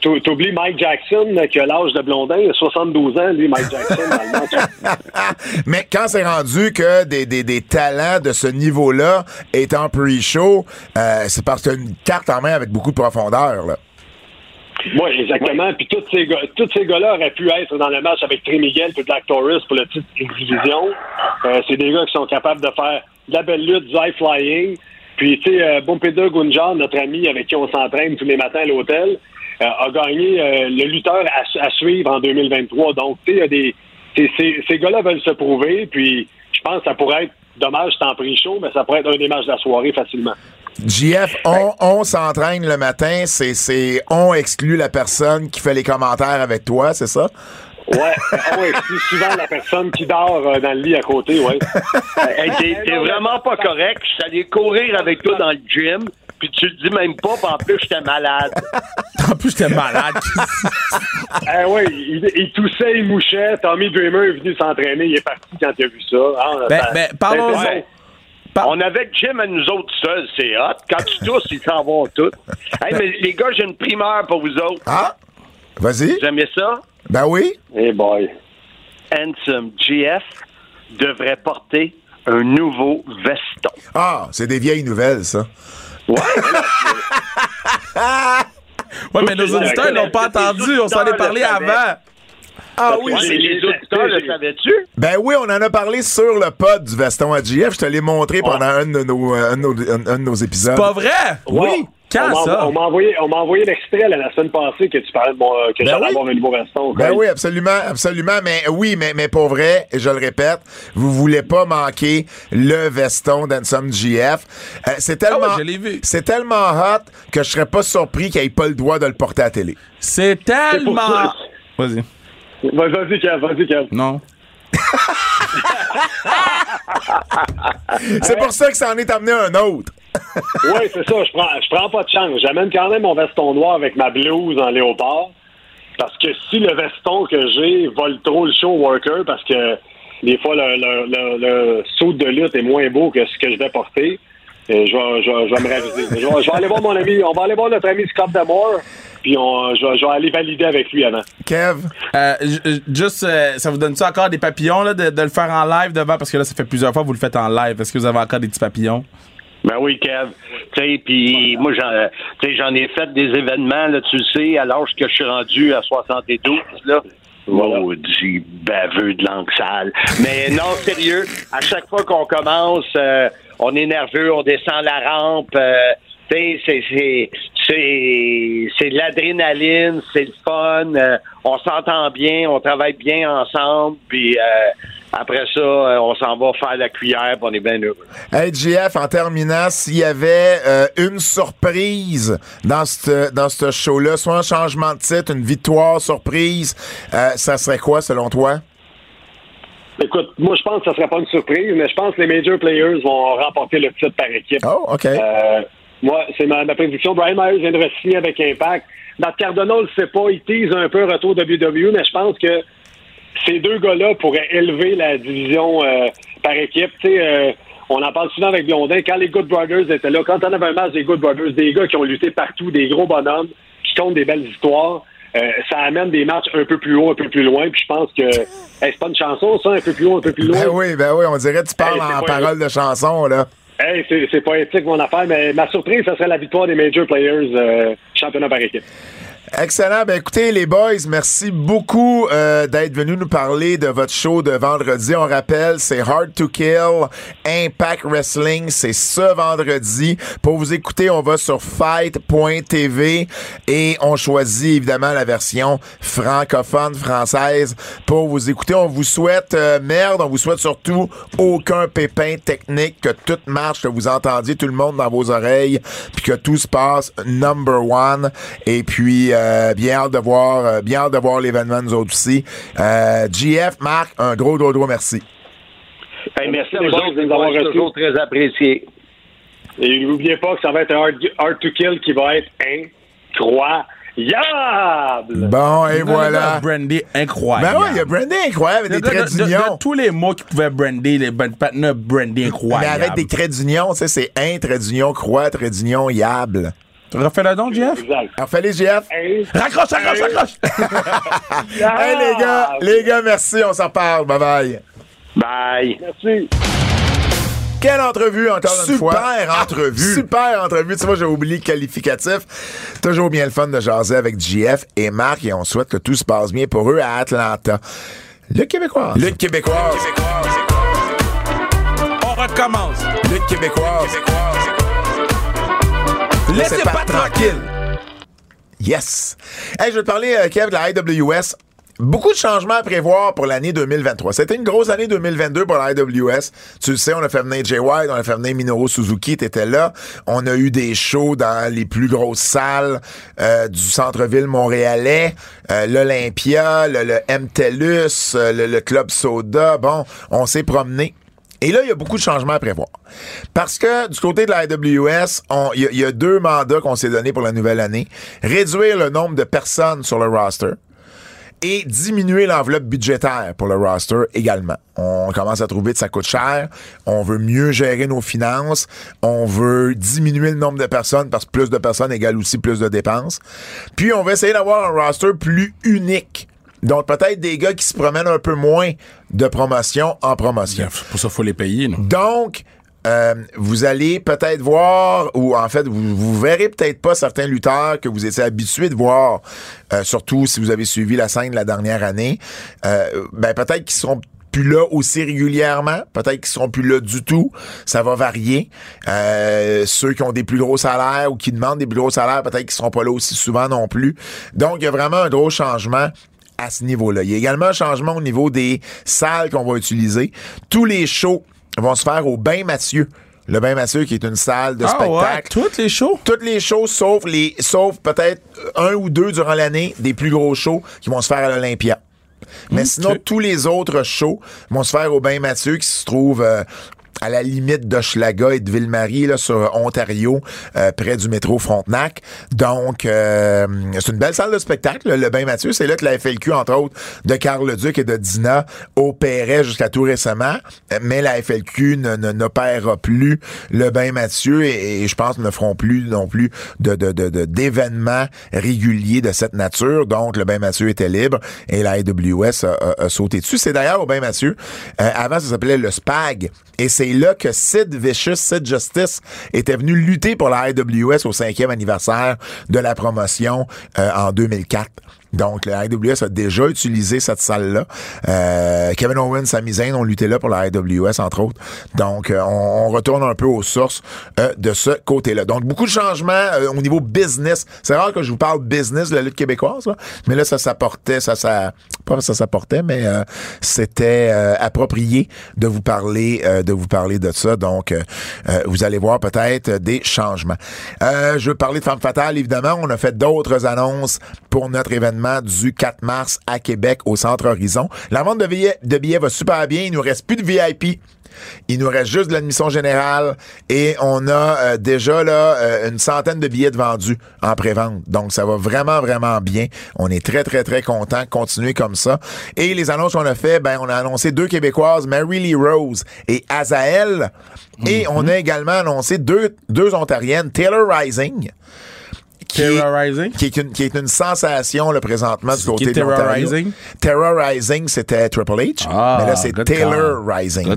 T'oublies Mike Jackson, qui a l'âge de Blondin, il a 72 ans, lui, Mike Jackson. Mais quand c'est rendu que des, des, des talents de ce niveau-là est en pre-show, euh, c'est parce que une carte en main avec beaucoup de profondeur, là. Oui, exactement. Puis tous ces gars, tous ces gars-là auraient pu être dans le match avec Trey Miguel et Black Taurus pour le titre de division. Euh, c'est des gars qui sont capables de faire de la belle lutte, du high flying. Puis, tu sais, euh, Bompeda Gunjar, notre ami avec qui on s'entraîne tous les matins à l'hôtel, euh, a gagné euh, le lutteur à, à, suivre en 2023. Donc, tu sais, il y a des. Ces, ces gars-là veulent se prouver. Puis, je pense que ça pourrait être dommage, c'est en prix chaud, mais ça pourrait être un des matchs de la soirée facilement. JF, on, on s'entraîne le matin, c'est, on exclut la personne qui fait les commentaires avec toi, c'est ça? Ouais, on exclut souvent la personne qui dort euh, dans le lit à côté, ouais. hey, t'es, t'es vraiment pas correct. Je suis allé courir avec toi dans le gym, puis tu le dis même pas, puis en plus, j'étais malade. en plus, j'étais malade. eh oui, il, il, toussait, il mouchait. Tommy Dreamer est venu s'entraîner, il est parti quand il a vu ça. Ah, ben, ben, ouais. On avait gym à nous autres seuls, c'est hot. Quand tu tousses, ils s'en vont tous. Hey, mais les gars, j'ai une primeur pour vous autres. Ah! Vas-y. Vous aimez ça? Ben oui. Hey boy. Handsome GF devrait porter un nouveau veston. Ah, c'est des vieilles nouvelles, ça. Ouais. ouais, mais nos auditeurs l'ont pas entendu. On s'en est parlé avant. Ah oui, c'est les auditeurs, le savais-tu? Ben oui, on en a parlé sur le pod du veston à. Je te l'ai montré pendant un, de nos, un, de nos, un de nos épisodes. C'est pas vrai? Oui. Quand on ça? On m'a envoyé, on m'a envoyé l'extrait la semaine passée que tu parlais de mon, que Ben j'allais oui. avoir un nouveau veston. Ben oui, absolument, absolument. Mais oui, mais, mais pour vrai, et je le répète, vous voulez pas manquer le veston d'Ansom GF. Euh, c'est tellement, Ah ouais, c'est tellement hot que je serais pas surpris qu'il ait pas le droit de le porter à la télé. C'est tellement. Vas-y. Vas- Vas-y, Kev, vas-y, Kev. Non. C'est pour ça que ça en est amené un autre. oui, c'est ça. Je prends, je prends pas de chance. J'amène quand même mon veston noir avec ma blouse en léopard. Parce que si le veston que j'ai vole trop le show worker, parce que des fois, le, le, le, le saut de lutte est moins beau que ce que je vais porter, euh, je, vais, je, vais, je vais me raviser. Je vais, je vais aller voir mon ami, on va aller voir notre ami Scott Damore, puis on, je, vais, je vais aller valider avec lui avant. Kev, Euh, j- juste, euh, ça vous donne ça encore des papillons là, de, de le faire en live devant? Parce que là, ça fait plusieurs fois que vous le faites en live. Est-ce que vous avez encore des petits papillons? Ben oui, Kev. Tu sais, puis moi, j'en, sais, j'en ai fait des événements, là, tu le sais, à l'âge que je suis rendu à 72, là. Maudit baveux de langue sale. Mais non, sérieux, à chaque fois qu'on commence, euh, on est nerveux, on descend la rampe. euh, c'est, c'est, c'est, l'adrénaline, c'est le fun. euh, on s'entend bien, on travaille bien ensemble, puis euh, après ça, euh, on s'en va faire la cuillère, puis on est bien heureux. hey GF, en terminant, s'il y avait euh, une surprise dans ce dans show-là, soit un changement de titre, une victoire surprise, euh, ça serait quoi selon toi? Écoute, moi, je pense que ça serait pas une surprise, mais je pense que les major players vont remporter le titre par équipe. Oh, OK. Euh, moi, c'est ma, ma prédiction. Brian Myers vient de signer avec Impact. Matt Cardona, on le sait pas, il tease un peu retour WWE, mais je pense que ces deux gars-là pourraient élever la division euh, par équipe. Euh, on en parle souvent avec Blondin. Quand les Good Brothers étaient là, quand on avait un match des Good Brothers, des gars qui ont lutté partout, des gros bonhommes, qui comptent des belles histoires, euh, ça amène des matchs un peu plus haut, un peu plus loin. Puis je pense que hey, c'est pas une chanson, ça, un peu plus haut, un peu plus loin. Ben oui, ben oui, on dirait que tu parles Hey, en pas- parole de chanson, là. Hey, c'est, c'est poétique mon affaire, mais ma surprise, ça serait la victoire des major players championnat par équipe. Excellent. Ben écoutez, les boys, merci beaucoup euh, d'être venus nous parler de votre show de vendredi. On rappelle, c'est Hard to Kill, Impact Wrestling, c'est ce vendredi. Pour vous écouter, on va sur fight.tv et on choisit évidemment la version francophone française pour vous écouter. On vous souhaite euh, merde, on vous souhaite surtout aucun pépin technique, que tout marche, que vous entendiez tout le monde dans vos oreilles, puis que tout se passe number one. Et puis euh, bien hâte de voir, euh, bien hâte de voir l'événement nous autres aussi. Euh, GF, Marc, un gros gros gros merci. Hey, merci à les vous autres de nous avoir reçus. toujours très apprécié. Et n'oubliez pas que ça va être un hard, hard to kill qui va être incroyable. Bon, et Non, voilà. Brandy, incroyable. Ben ouais, il y a Brandy incroyable, des De- de- traits de- de d'union. tous les mots qui pouvaient brander, les bonnes partenaires Brandy Mais incroyable. avec des traits d'union, tu sais, c'est un trait d'union, croix, trait d'union, yable. Refais-le donc, Jeff. Exact. Alors, fais les GF. Inc- Raccroche, raccroche, raccroche. Hey, les gars, les gars, merci, on s'en parle. Bye bye. Bye. Merci. Quelle entrevue, encore une Super fois. entrevue. Super entrevue. Tu vois, j'ai oublié le qualificatif. Toujours bien le fun de jaser avec JF et Marc et on souhaite que tout se passe bien pour eux à Atlanta. Le Québécois. Le Québécois. On recommence. Le Québécois. Laissez pas tranquille. Yes. Hey, je vais te parler, euh, Kev, de la IWS. Beaucoup de changements à prévoir pour l'année 2023. C'était une grosse année 2022 pour la IWS. Tu le sais, on a fait venir Jay White, on a fait venir Minoru Suzuki, t'étais là. On a eu des shows dans les plus grosses salles euh, du centre-ville montréalais, euh, l'Olympia, le, le MTELUS, euh, le, le Club Soda. Bon, on s'est promené. Et là, il y a beaucoup de changements à prévoir. Parce que du côté de la AWS, on- il y, a- il y a deux mandats qu'on s'est donnés pour la nouvelle année. Réduire le nombre de personnes sur le roster et diminuer l'enveloppe budgétaire pour le roster également. On commence à trouver que ça coûte cher. On veut mieux gérer nos finances. On veut diminuer le nombre de personnes parce que plus de personnes égale aussi plus de dépenses. Puis on va essayer d'avoir un roster plus unique. Donc peut-être des gars qui se promènent un peu moins de promotion en promotion. Pour ça, faut les payer, non? Donc, euh, vous allez peut-être voir, ou en fait, vous, vous verrez peut-être pas certains lutteurs que vous étiez habitués de voir, euh, surtout si vous avez suivi la scène la dernière année. Euh, ben peut-être qu'ils seront plus là aussi régulièrement, peut-être qu'ils seront plus là du tout, ça va varier. Ceux qui ont des plus gros salaires ou qui demandent des plus gros salaires, peut-être qu'ils seront pas là aussi souvent non plus. Donc, il y a vraiment un gros changement à ce niveau-là. Il y a également un changement au niveau des salles qu'on va utiliser. Tous les shows vont se faire au Bain Mathieu. Le Bain Mathieu qui est une salle de Ah ouais, spectacle. toutes les shows? Toutes les shows sauf les sauf peut-être un ou deux durant l'année des plus gros shows qui vont se faire à l'Olympia. Mais sinon tous les autres shows vont se faire au Bain Mathieu qui se trouve euh, à la limite d'Hochelaga et de Ville-Marie, là, sur Ontario, euh, près du métro Frontenac. Donc, euh, c'est une belle salle de spectacle, le Bain Mathieu. C'est là que la FLQ, entre autres, de Carl Leduc et de Dina, opérait jusqu'à tout récemment. Euh, Mais la FLQ ne, ne- n'opérera plus le Bain Mathieu et, et je pense ne feront plus non plus de, de, de, d'événements réguliers de cette nature. Donc, le Bain Mathieu était libre et la AWS a, a- a sauté dessus. C'est d'ailleurs au Bain Mathieu. euh, avant, ça s'appelait le SPAG. Et c'est là que Sid Vicious, Sid Justice, était venu lutter pour la AWS au cinquième anniversaire de la promotion euh, en 2004. Donc, la AWS a déjà utilisé cette salle-là. Euh, Kevin Owens, Sami Zayn ont lutté là pour la AWS, entre autres. Donc, euh, on, on retourne un peu aux sources euh, de ce côté-là. Donc, beaucoup de changements euh, au niveau business. C'est rare que je vous parle business de la lutte québécoise, là. mais là, ça s'apportait, ça, ça, pas ça s'apportait, mais euh, c'était euh, approprié de vous parler, de vous parler de ça. Donc, vous allez voir peut-être des changements. Je veux parler de Femme Fatale, évidemment. On a fait d'autres annonces pour notre événement du 4 mars à Québec au Centre Horizon. La vente de billets, de billets va super bien. Il nous reste plus de VIP. Il nous reste juste de l'admission générale et on a euh, déjà là euh, une centaine de billets de vendus en pré-vente. Donc ça va vraiment vraiment bien. On est très très très content. Continuer comme ça. Et les annonces qu'on a fait, ben on a annoncé deux québécoises, Mary Lee Rose et Azael. Et on a également annoncé deux deux ontariennes, Taylor Rising. Qui est- Terrorizing? qui est une, qui est une sensation là, présentement du côté qui de. Terrorizing? Terrorizing, c'était Triple H. Ah, mais là, c'est Taylor. Rising.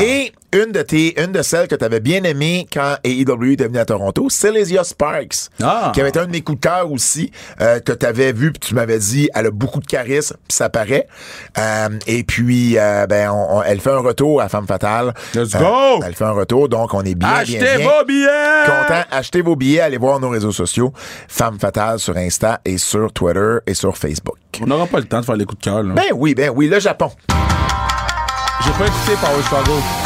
Et une de tes, une de celles que tu avais bien aimées quand AEW était venu à Toronto, Silesia Sparks. Ah. Qui avait été un de mes coups de cœur aussi, euh, que tu avais vu, puis tu m'avais dit, elle a beaucoup de charisme, puis ça paraît. Euh, et puis, euh, ben, on- on- elle fait un retour à Femme Fatale. Let's go! Elle fait un retour, donc on est bien, bien, Achetez bien vos billets! content. Achetez vos billets, allez voir nos réseaux sociaux, Femme Fatale sur Insta et sur Twitter et sur Facebook. On n'aura pas le temps de faire les coups de cœur, là. Ben oui, ben oui, le Japon. J'ai pas écouté Power Struggle.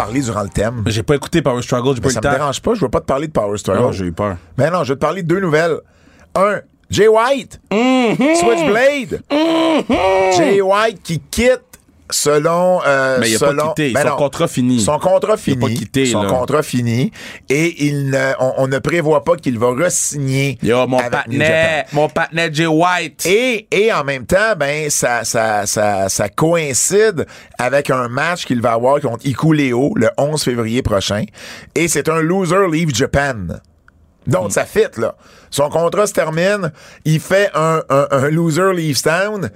Parler durant le thème? J'ai pas écouté Power Struggle, j'ai pas eu ça me dérange pas, je veux pas te parler de Power Struggle. Non, j'ai eu peur. Ben non, je vais te parler de deux nouvelles. Un, Jay White. Mm-hmm. Switchblade. Jay White qui quitte selon euh, Mais il a selon pas quitté. Ben Son non. contrat fini. Son contrat fini. pas quitté, Son là. contrat fini et il ne, on, on ne prévoit pas qu'il va re-signer Yo, mon partenaire, mon partenaire Jay White. Et, et en même temps, ben ça, ça, ça, ça coïncide avec un match qu'il va avoir contre Iku Leo le 11 février prochain. Et c'est un loser leave Japan. Donc ça fit là. Son contrat se termine, il fait un, un, un loser leave town.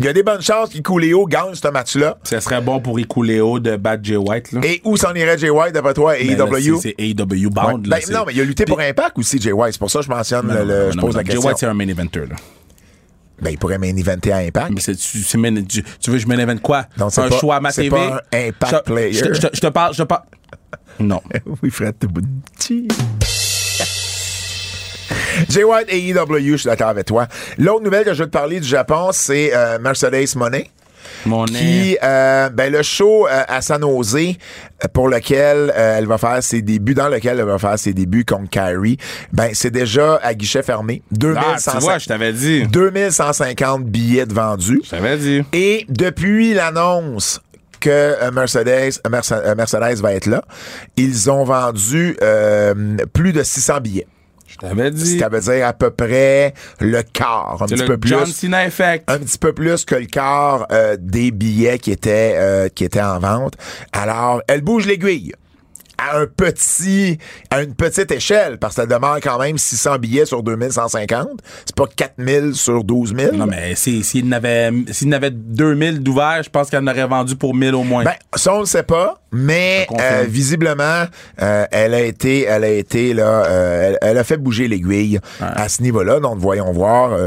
Il y a des bonnes chances qu'Iku Leo gagne ce match-là. Ça serait bon pour Ikuléo de battre Jay White, là. Et où s'en irait Jay White d'après toi, Ben AEW? c'est- AEW bound, Ouais. là. Ben, non, mais il a lutté pour Impact aussi, Jay White. C'est pour ça que je mentionne, Non, le, non, je pose non, la Jay question. White, c'est un main eventer, là. ben, il pourrait main eventer à Impact. Mais c'est, tu, tu, tu veux que je main event quoi? Non, un pas- choix à ma c'est TV? pas un impact Je- player. Je, te- je te- je te parle, je te parle. Non. oui, Fred, t'es. Jay White et EW, je suis d'accord avec toi. L'autre nouvelle que je veux te parler du Japon, c'est euh, Mercedes Monet. Mon. Qui, euh, ben, le show euh, à San Jose, euh, pour lequel euh, elle va faire ses débuts, dans lequel elle va faire ses débuts contre Kyrie, ben, c'est déjà à guichet fermé. Ah, tu 2150 vois, je t'avais dit. 2150 billets de vendus. Je t'avais dit. Et depuis l'annonce que euh, Mercedes, euh, Merce- euh, Mercedes va être là, ils ont vendu euh, plus de 600 billets. T'avais dit. Ça veut dire à peu près le quart, un petit le peu plus. John Cena effect. un petit peu plus que le quart euh, des billets qui étaient euh, qui étaient en vente. Alors, elle bouge l'aiguille à un petit à une petite échelle parce que ça demande quand même 600 billets sur 2150, c'est pas 4000 sur 12 000. Non, mais s'il n'avait s'il n'avait 2000 d'ouverts, je pense qu'elle en aurait vendu pour 1000 au moins. Ben, ça, on le sait pas, mais euh, visiblement, euh, elle a été, elle a été là, euh, elle, elle a fait bouger l'aiguille à ce niveau-là. Donc, voyons voir.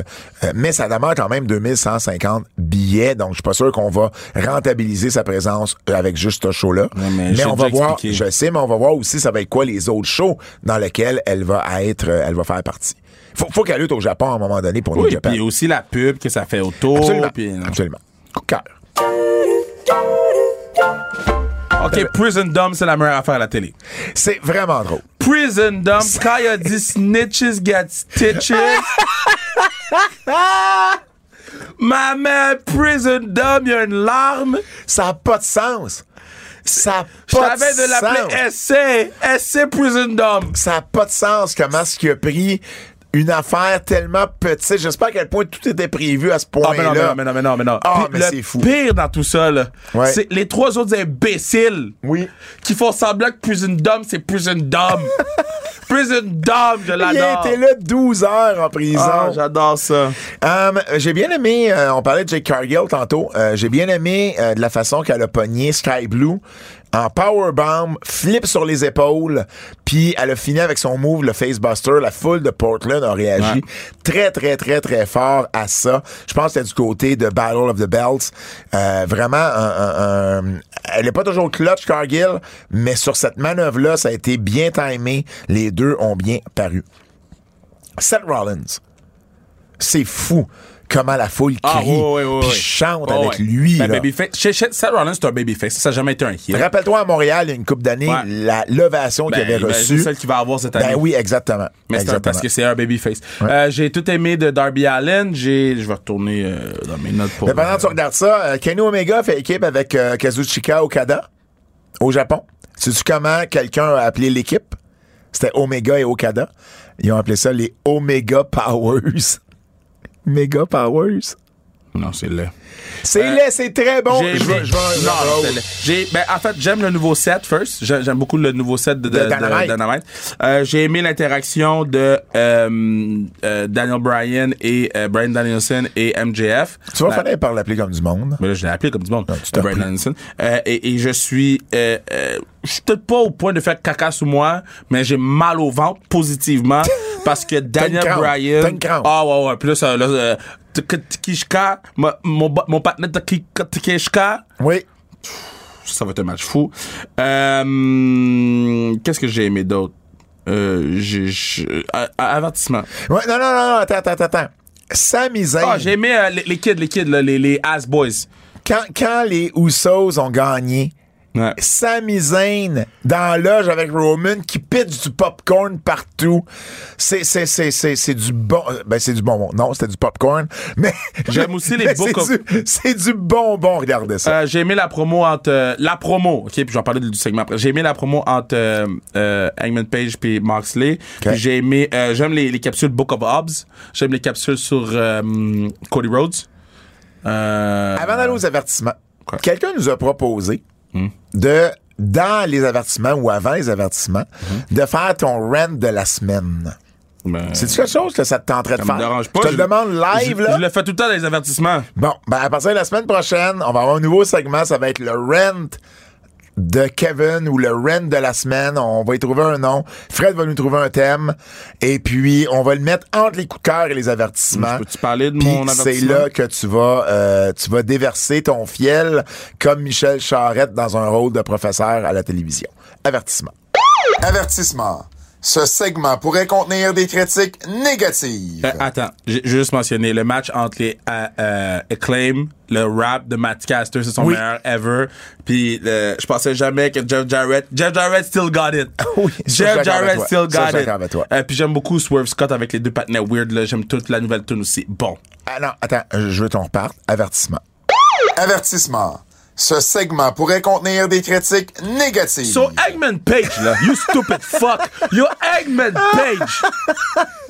mais ça demande quand même 2150 billets. Donc, je suis pas sûr qu'on va rentabiliser sa présence avec juste ce show-là. Ouais, mais on va voir. Je sais, mais on va voir aussi ça va être quoi les autres shows dans lesquels elle va être, euh, elle va faire partie. Faut, faut qu'elle lutte au Japon à un moment donné pour oui, Japan. puis aussi la pub que ça fait autour. Absolument. puis- Absolument. Coup de cœur. OK, Prison Dumb, c'est la meilleure affaire à la télé. C'est vraiment drôle. Prison Dumb, quand il a dit snitches get stitches. Ma mère, Prison Dumb, il y a une larme. Ça n'a pas de sens. Ça Je t'avais de l'appeler essai. Essai Prison Dumb. Ça n'a pas de sens comment est-ce qu'il a pris une affaire tellement petite. J'espère à quel point tout était prévu à ce Ah, mais non, point-là. mais non, mais non, mais non, mais non. Ah, Puis mais le c'est fou. pire dans tout ça, là, Ouais. c'est les trois autres imbéciles Oui. qui font semblant que Prison Dumb, c'est Prison Dumb. Prison Dumb, je Il a l'adore. été là 12 heures en prison. Ah, j'adore ça. Um, j'ai bien aimé, euh, on parlait de Jake Cargill tantôt, euh, j'ai bien aimé euh, de la façon qu'elle a pogné Sky Blue en powerbomb, flip sur les épaules, puis elle a fini avec son move, le facebuster. La foule de Portland a réagi Ouais. très, très, très, très fort à ça. Je pense que c'était du côté de Battle of the Belts. Euh, vraiment, un- un- elle n'est pas toujours clutch, Cargill, mais sur cette manœuvre-là, ça a été bien timé. Les deux ont bien paru. Seth Rollins c'est fou comment la foule crie Ah, ouais, puis chante avec lui. Ben, là. babyface. Chez, chez Seth Rollins, c'est un babyface. Ça n'a jamais été un heel. Rappelle-toi à Montréal, il y a une couple d'années, Ouais. la l'ovation qu'il Ben, avait ben, reçue. c'est celle qu'il va avoir cette année. Ben oui, exactement. Mais c'est parce que c'est un babyface. Euh, j'ai tout aimé de Darby Allen. J'ai, je vais retourner euh, dans mes notes pour. Mais pendant que tu euh, regardes ça, euh, Kenny Omega fait équipe avec Kazuchika Okada au Japon. Sais-tu comment quelqu'un a appelé l'équipe? C'était Omega et Okada. Ils ont appelé ça les Omega Powers. Mega Powers. Non, c'est le. C'est Euh, laid, c'est très bon. J'ai Non, j'ai- ben, en fait, j'aime le nouveau set first. J'ai- J'aime beaucoup le nouveau set de, de, De de- Dynamite. Euh, j'ai aimé l'interaction de euh, euh, Daniel Bryan et euh, Brian Danielson et MJF. Tu vas La- finir par l'appeler comme du monde. Mais là, je l'ai appelé comme du monde. tu t'as Brian. Danielson. Euh, et, et je suis, euh, euh, je suis peut-être pas au point de faire caca sous moi, mais j'ai mal au ventre positivement parce que Daniel. Bryan. Ah ouais ouais. Puis là, euh, Tekishka, mon mon partenaire Tekishka, Oui. ça va être un match fou. Euh, Qu'est-ce que j'ai aimé d'autre? Euh, j'ai- a- avertissement. Ouais, non, non, non, non, attends, attends, attends. Sami Zayn, Ah, j'ai aimé euh, les, les kids, les kids, là, les, les ass boys. quand, quand les Usos ont gagné Ouais. Sami Zayn dans loge avec Roman qui pitch du popcorn partout. C'est, c'est, c'est, c'est, c'est du bon. Ben, c'est du bonbon. Non, c'était du popcorn. Mais. J'aime aussi les Book c'est du- C'est du bonbon, regardez ça. Euh, j'ai aimé la promo entre euh, la promo, ok, puis je vais en parler du segment après. J'ai aimé la promo entre euh, Hangman Page puis Moxley. J'ai aimé, j'aime les, les capsules Book of Hobbs. J'aime les capsules sur Cody Rhodes. Avant d'aller aux avertissements, quelqu'un nous a proposé De, dans les avertissements ou avant les avertissements, de faire ton rent de la semaine. ben, C'est-tu quelque chose que ça te tenterait de ça faire? me dérange pas. Je te le demande live, je, là. Je le fais tout le temps dans les avertissements. Bon, ben à partir de la semaine prochaine, on va avoir un nouveau segment. Ça va être le rent de Kevin ou le rent de la semaine. On va y trouver un nom. Fred va nous trouver un thème. Et puis, on va le mettre entre les coups de cœur et les avertissements. Peux-tu parler de Puis mon c'est avertissement? là que tu vas, euh, tu vas déverser ton fiel comme Michel Charette dans un rôle de professeur à la télévision. Avertissement. Avertissement. Ce segment pourrait contenir des critiques négatives. Euh, attends, j'ai juste mentionné le match entre les euh, euh, Acclaim, le rap de Matt Caster, c'est son Oui. meilleur ever. Puis je pensais jamais que Jeff Jarrett, Jeff Jarrett still got it. Oui, je suis Jeff Jarrett still got it. Euh, puis j'aime beaucoup Swerve Scott avec les deux partenaires weird là. J'aime toute la nouvelle tune aussi. Bon. Ah non, attends, je veux qu'on reparte. Avertissement. Avertissement. Ce segment pourrait contenir des critiques négatives. So Eggman Page là, you stupid fuck, yo Eggman Page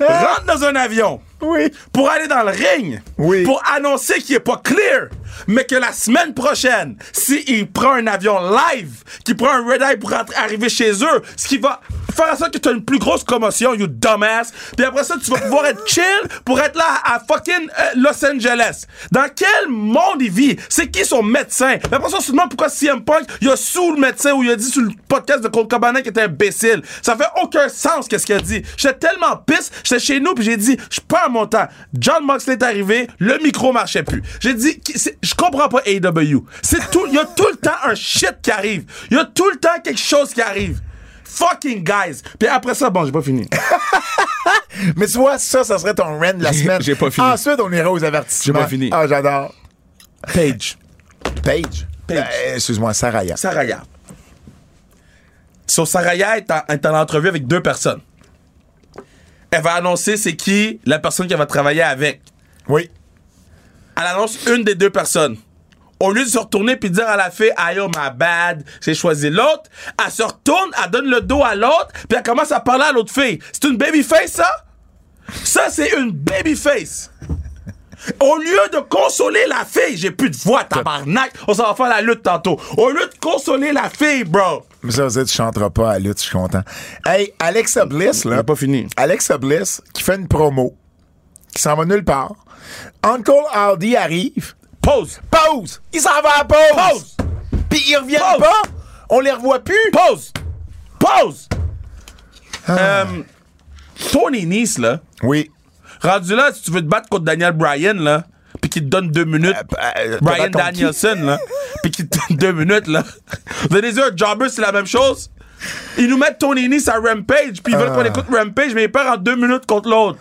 rentre dans un avion. Oui. pour aller dans le ring, Oui. pour annoncer qu'il est pas clear, mais que la semaine prochaine, s'il prend un avion live, qu'il prend un red eye pour arriver chez eux, ce qui va faire en sorte que tu as une plus grosse commotion, you dumbass, puis après ça, tu vas pouvoir être chill pour être là à fucking euh, Los Angeles. Dans quel monde il vit? C'est qui son médecin? Mais après ça, on se demande pourquoi CM Punk, il a sous le médecin ou il a dit sur le podcast de Cold Cabana qu'il était imbécile. Ça fait aucun sens qu'est-ce qu'il a dit. J'étais tellement pisse, j'étais chez nous puis j'ai dit, je mon temps. John Moxley est arrivé, le micro marchait plus. J'ai dit, je comprends pas AEW. C'est tout, il y a tout le temps un shit qui arrive. Il y a tout le temps quelque chose qui arrive. Fucking guys. Puis après ça, bon, j'ai pas fini. Mais tu vois, ça, ça serait ton rent de la semaine. j'ai pas fini. Ensuite, on ira aux avertissements. J'ai pas fini. Ah, j'adore. Page. Page. Page. Euh, Excuse-moi, Saraya. Saraya. So, Saraya est en, est en entrevue avec deux personnes. Elle va annoncer c'est qui la personne qu'elle va travailler avec. Oui. Elle annonce une des deux personnes. Au lieu de se retourner puis dire à la fille, aïe, oh, my bad, j'ai choisi l'autre, elle se retourne, elle donne le dos à l'autre, puis elle commence à parler à l'autre fille. C'est une babyface, ça? Ça, c'est une babyface. Au lieu de consoler la fille, j'ai plus de voix, tabarnak, on s'en va faire la lutte tantôt. Au lieu de consoler la fille, bro. Mais ça veut dire que tu chanteras pas à la lutte, je suis content. Hey, Alexa Bliss, là. Pas fini. Alexa Bliss, qui fait une promo, qui s'en va nulle part. Uncle Aldi arrive. Pause. Pause! Il s'en va à pause! Pause. Puis ils reviennent Pause. pas! On les revoit plus! Pause. Pause. Euh, Tony Nice, là, Oui. Rendu là, si tu veux te battre contre Daniel Bryan, là, puis qu'il te donne deux minutes. euh, Brian battre contre qui? Danielson, là, puis qu'il te donne deux minutes, là. Vous avez dit, un jobber, c'est la même chose? Ils nous mettent Tony Nice à Rampage, puis ils veulent qu'on écoute Rampage, mais ils perdent en deux minutes contre l'autre.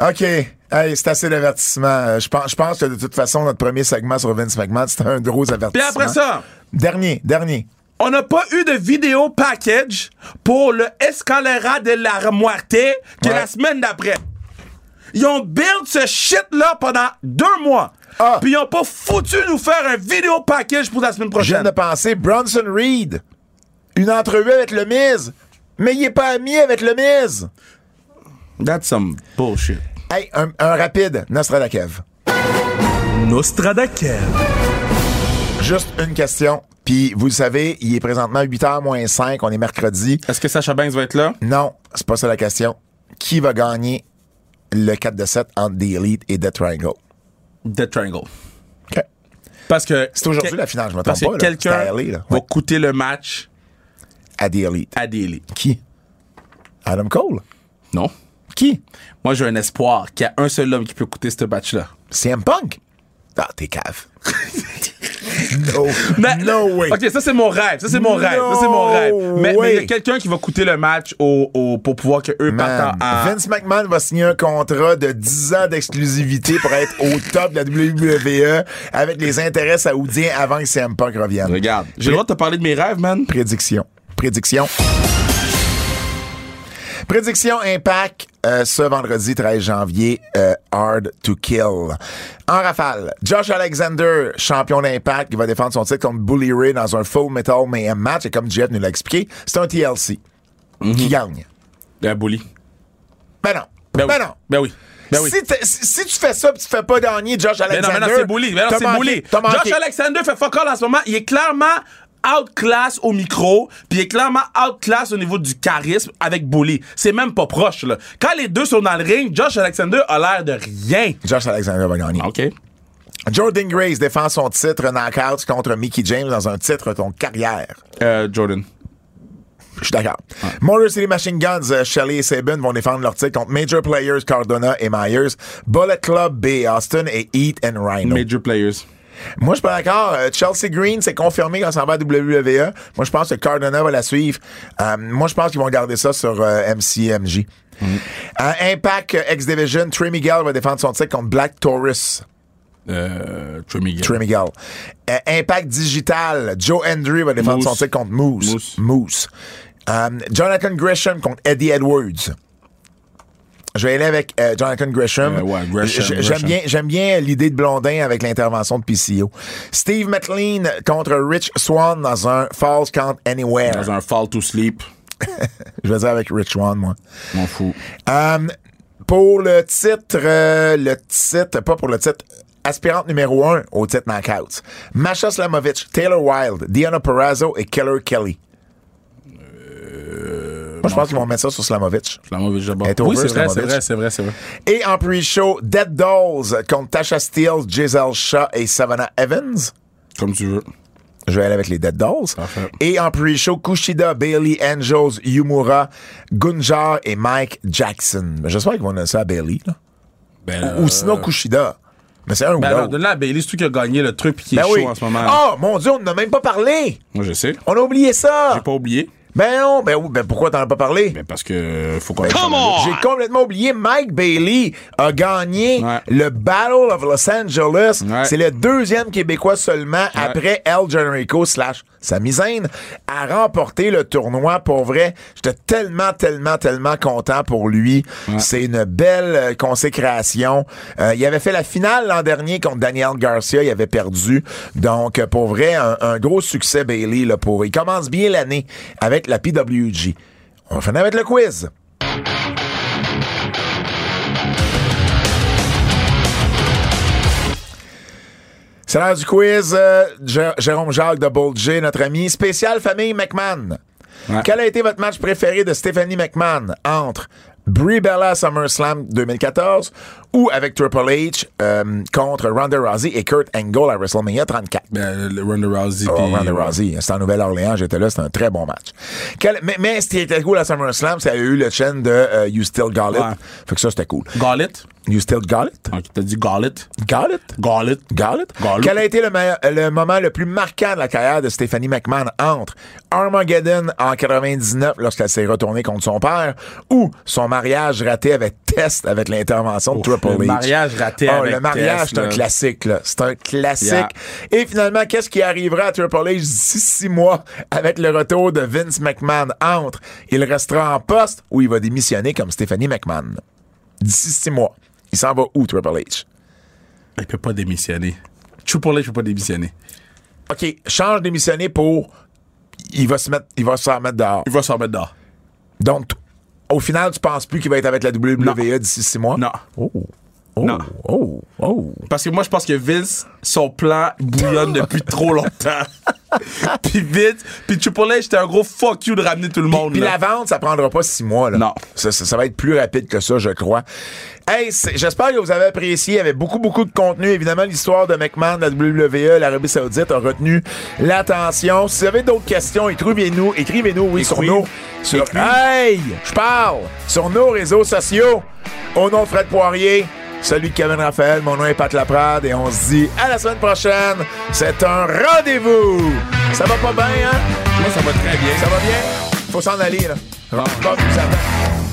OK. Hey, c'est assez d'avertissement. Euh, Je pense, je pense que de toute façon, notre premier segment sur Vince McMahon, c'était un gros Puis avertissement. après ça, Dernier, dernier. on n'a pas eu de vidéo package pour le Escalera de la Muerte qui est la semaine d'après. Ils ont build ce shit-là pendant deux mois. Ah. Puis ils ont pas foutu nous faire un vidéo package pour la semaine Je viens prochaine. de penser, Bronson Reed. Une entrevue avec le Miz. Mais il est pas ami avec le Miz. That's some bullshit. Hey, un, un rapide, Nostradakev. Nostradakev. Juste une question. Puis, vous le savez, il est présentement 8h moins 5. On est mercredi. Est-ce que Sacha Banks va être là? Non, c'est pas ça la question. Qui va gagner le 4 de 7 entre The Elite et The Triangle? Dead Triangle. OK. Parce que. C'est aujourd'hui que- la finale, je que pas. à quelqu'un va coûter le match À The Elite. à Daily. Qui? Adam Cole? Non. Qui? Moi, j'ai un espoir qu'il y a un seul homme qui peut coûter ce match-là. CM Punk? Ah, t'es cave. No, Mais- no way. Ok, ça c'est mon rêve. Ça c'est mon rêve. Ça c'est mon rêve. Mais il y a quelqu'un qui va coûter le match au, au- pour pouvoir que eux partent en. Vince McMahon va signer un contrat de 10 ans d'exclusivité pour être au top de la WWE avec les intérêts saoudiens avant que CM Punk revienne. Regarde, j'ai le droit de te parler de mes rêves, man? Prédiction. Prédiction. Prédiction Impact euh, ce vendredi 13 janvier, euh, Hard to Kill. En rafale, Josh Alexander, champion d'Impact, qui va défendre son titre contre Bully Ray dans un Full Metal Mayhem match. Et comme Jeff nous l'a expliqué, c'est un TLC. Qui gagne? Ben, bully. Ben non. Ben, Ben oui. non. Ben oui. Ben oui. Si, tu fais ça pis tu fais pas gagner Josh Mais Alexander. non, mais non, c'est bully. Mais non, c'est bully. Josh Alexander fait fuck all en ce moment. Il est clairement outclass au micro, puis il est clairement outclass au niveau du charisme avec Bully. C'est même pas proche, là. Quand les deux sont dans le ring, Josh Alexander a l'air de rien. Josh Alexander va gagner. OK. Jordan Grace défend son titre knockout contre Mickey James dans un titre de ton carrière. Euh, Jordan. Je suis d'accord. Motor City Machine Guns, euh, Shelley et Sabin vont défendre leur titre contre Major Players, Cardona et Myers, Bullet Club B, Austin et Heat and Rhino. Major players. Moi, je suis pas d'accord. Euh, Chelsea Green, c'est confirmé quand ça va à WWE. Moi, je pense que Cardona va la suivre. Euh, moi, je pense qu'ils vont garder ça sur euh, MCMJ. Euh, Impact euh, X Division, Trey Miguel va défendre son titre contre Black Taurus. Euh, Trey Miguel. Trey Miguel. Impact Digital, Joe Hendry va défendre Moose. son titre contre Moose. Moose. Moose. Jonathan Gresham contre Eddie Edwards. Je vais aller avec euh, Jonathan Gresham. Euh, ouais, Gresham, J'aime bien, j'aime bien l'idée de Blondin avec l'intervention de PCO. Steve McLean contre Rich Swan dans un Falls Count Anywhere. Dans un fall to sleep. Je vais dire avec Rich Swan, moi. M'en fous. Euh, pour le titre, euh, le titre, pas pour le titre, aspirante numéro 1 au titre Knockouts. Masha Slamovich, Taylor Wilde, Diana Perrazzo et Keller Kelly. Moi, je pense qu'ils vont mettre ça sur Slamovich. Slamovich d'abord. Oui, c'est vrai, c'est vrai, c'est vrai, c'est vrai. Et en pre-show, Dead Dolls contre Tasha Steele, Giselle Shaw et Savannah Evans. Comme tu veux. Je vais aller avec les Dead Dolls. Parfait. Et en pre-show, Kushida, Bailey, Angels, Yumura, Gunjar et Mike Jackson. J'espère qu'ils vont donner ça à Bailey. Là. Ben, Ou sinon Kushida. Mais c'est un ou Ben non, l'autre. donne-la à Bailey, c'est tout qui a gagné le truc pis qui est Ben chaud en ce moment. Oh, mon Dieu, on n'a même pas parlé. Moi, je sais. On a oublié ça. J'ai pas oublié. Ben non, ben, oui, ben pourquoi t'en as pas parlé? Ben parce que euh, faut qu'on J'ai complètement oublié. Mike Bailey a gagné Ouais. le Battle of Los Angeles. Ouais. C'est le deuxième Québécois seulement après El Generico slash Sami Zayn à remporter le tournoi. Pour vrai, j'étais tellement, tellement, tellement content pour lui. C'est une belle euh, consécration. Euh, il avait fait la finale l'an dernier contre Daniel Garcia. Il avait perdu. Donc, euh, pour vrai, un, un gros succès Bailey. Là, pour, il commence bien l'année avec la PWG. On va finir avec le quiz. C'est l'heure du quiz. euh, Jé- Jérôme Jacques de Bold J, notre ami. Spécial famille McMahon. Ouais. Quel a été votre match préféré de Stephanie McMahon entre Brie Bella SummerSlam 2014 ou avec Triple H euh, contre Ronda Rousey et Kurt Angle à WrestleMania 34? Ben, le Ronda Rousey. Oh, Ronda Rousey, c'était en Nouvelle-Orléans, j'étais là, c'était un très bon match. Quel- mais, mais ce qui était cool à SummerSlam, c'est qu'il y a eu le chaîne de euh, You Still It. Ouais. Fait que ça, c'était cool. Gauntlet. You Still Got It? Ok, t'as dit Gauntlet. Got It? Gauntlet. Got it? Got it. Quel a été le, me- le moment le plus marquant de la carrière de Stephanie McMahon entre Armageddon en 99 lorsqu'elle s'est retournée contre son père ou son mariage raté avec Test avec l'intervention de Triple H? le mariage raté Oh, avec Le mariage, c'est un classique, là. C'est un classique. Yeah. Et finalement, qu'est-ce qui arrivera à Triple H d'ici six mois avec le retour de Vince McMahon entre? Il restera en poste ou il va démissionner comme Stephanie McMahon? D'ici six mois. Il s'en va où, Triple H? Il peut pas démissionner. Triple H peut pas démissionner. OK, change démissionner pour. Il va se mettre, il va se faire mettre dehors. Il va s'en mettre dehors. Donc, au final, tu penses plus qu'il va être avec la WWE d'ici six mois? Non. Oh. Oh. Non. Oh. Oh. Parce que moi, je pense que Vince, son plan bouillonne depuis trop longtemps. puis Vince, puis Triple H, c'était un gros fuck you de ramener tout le monde. Puis là. la vente, ça prendra pas six mois. Là. Non. Ça, ça- ça va être plus rapide que ça, je crois. Hey, j'espère que vous avez apprécié. Il y avait beaucoup, beaucoup de contenu. Évidemment, l'histoire de McMahon, de la WWE, l'Arabie Saoudite a retenu l'attention. Si vous avez d'autres questions, écrivez-nous. Écrivez-nous, oui, sur nos. Sur, Écrive. hey! Je parle! Sur nos réseaux sociaux. Au nom de Fred Poirier, Celui de Kevin Raphaël, mon nom est Pat Laprade et on se dit à la semaine prochaine. C'est un rendez-vous. Ça va pas bien, hein? Moi, ça va très bien. Ça va bien? Faut s'en aller, là. Bon. Attend.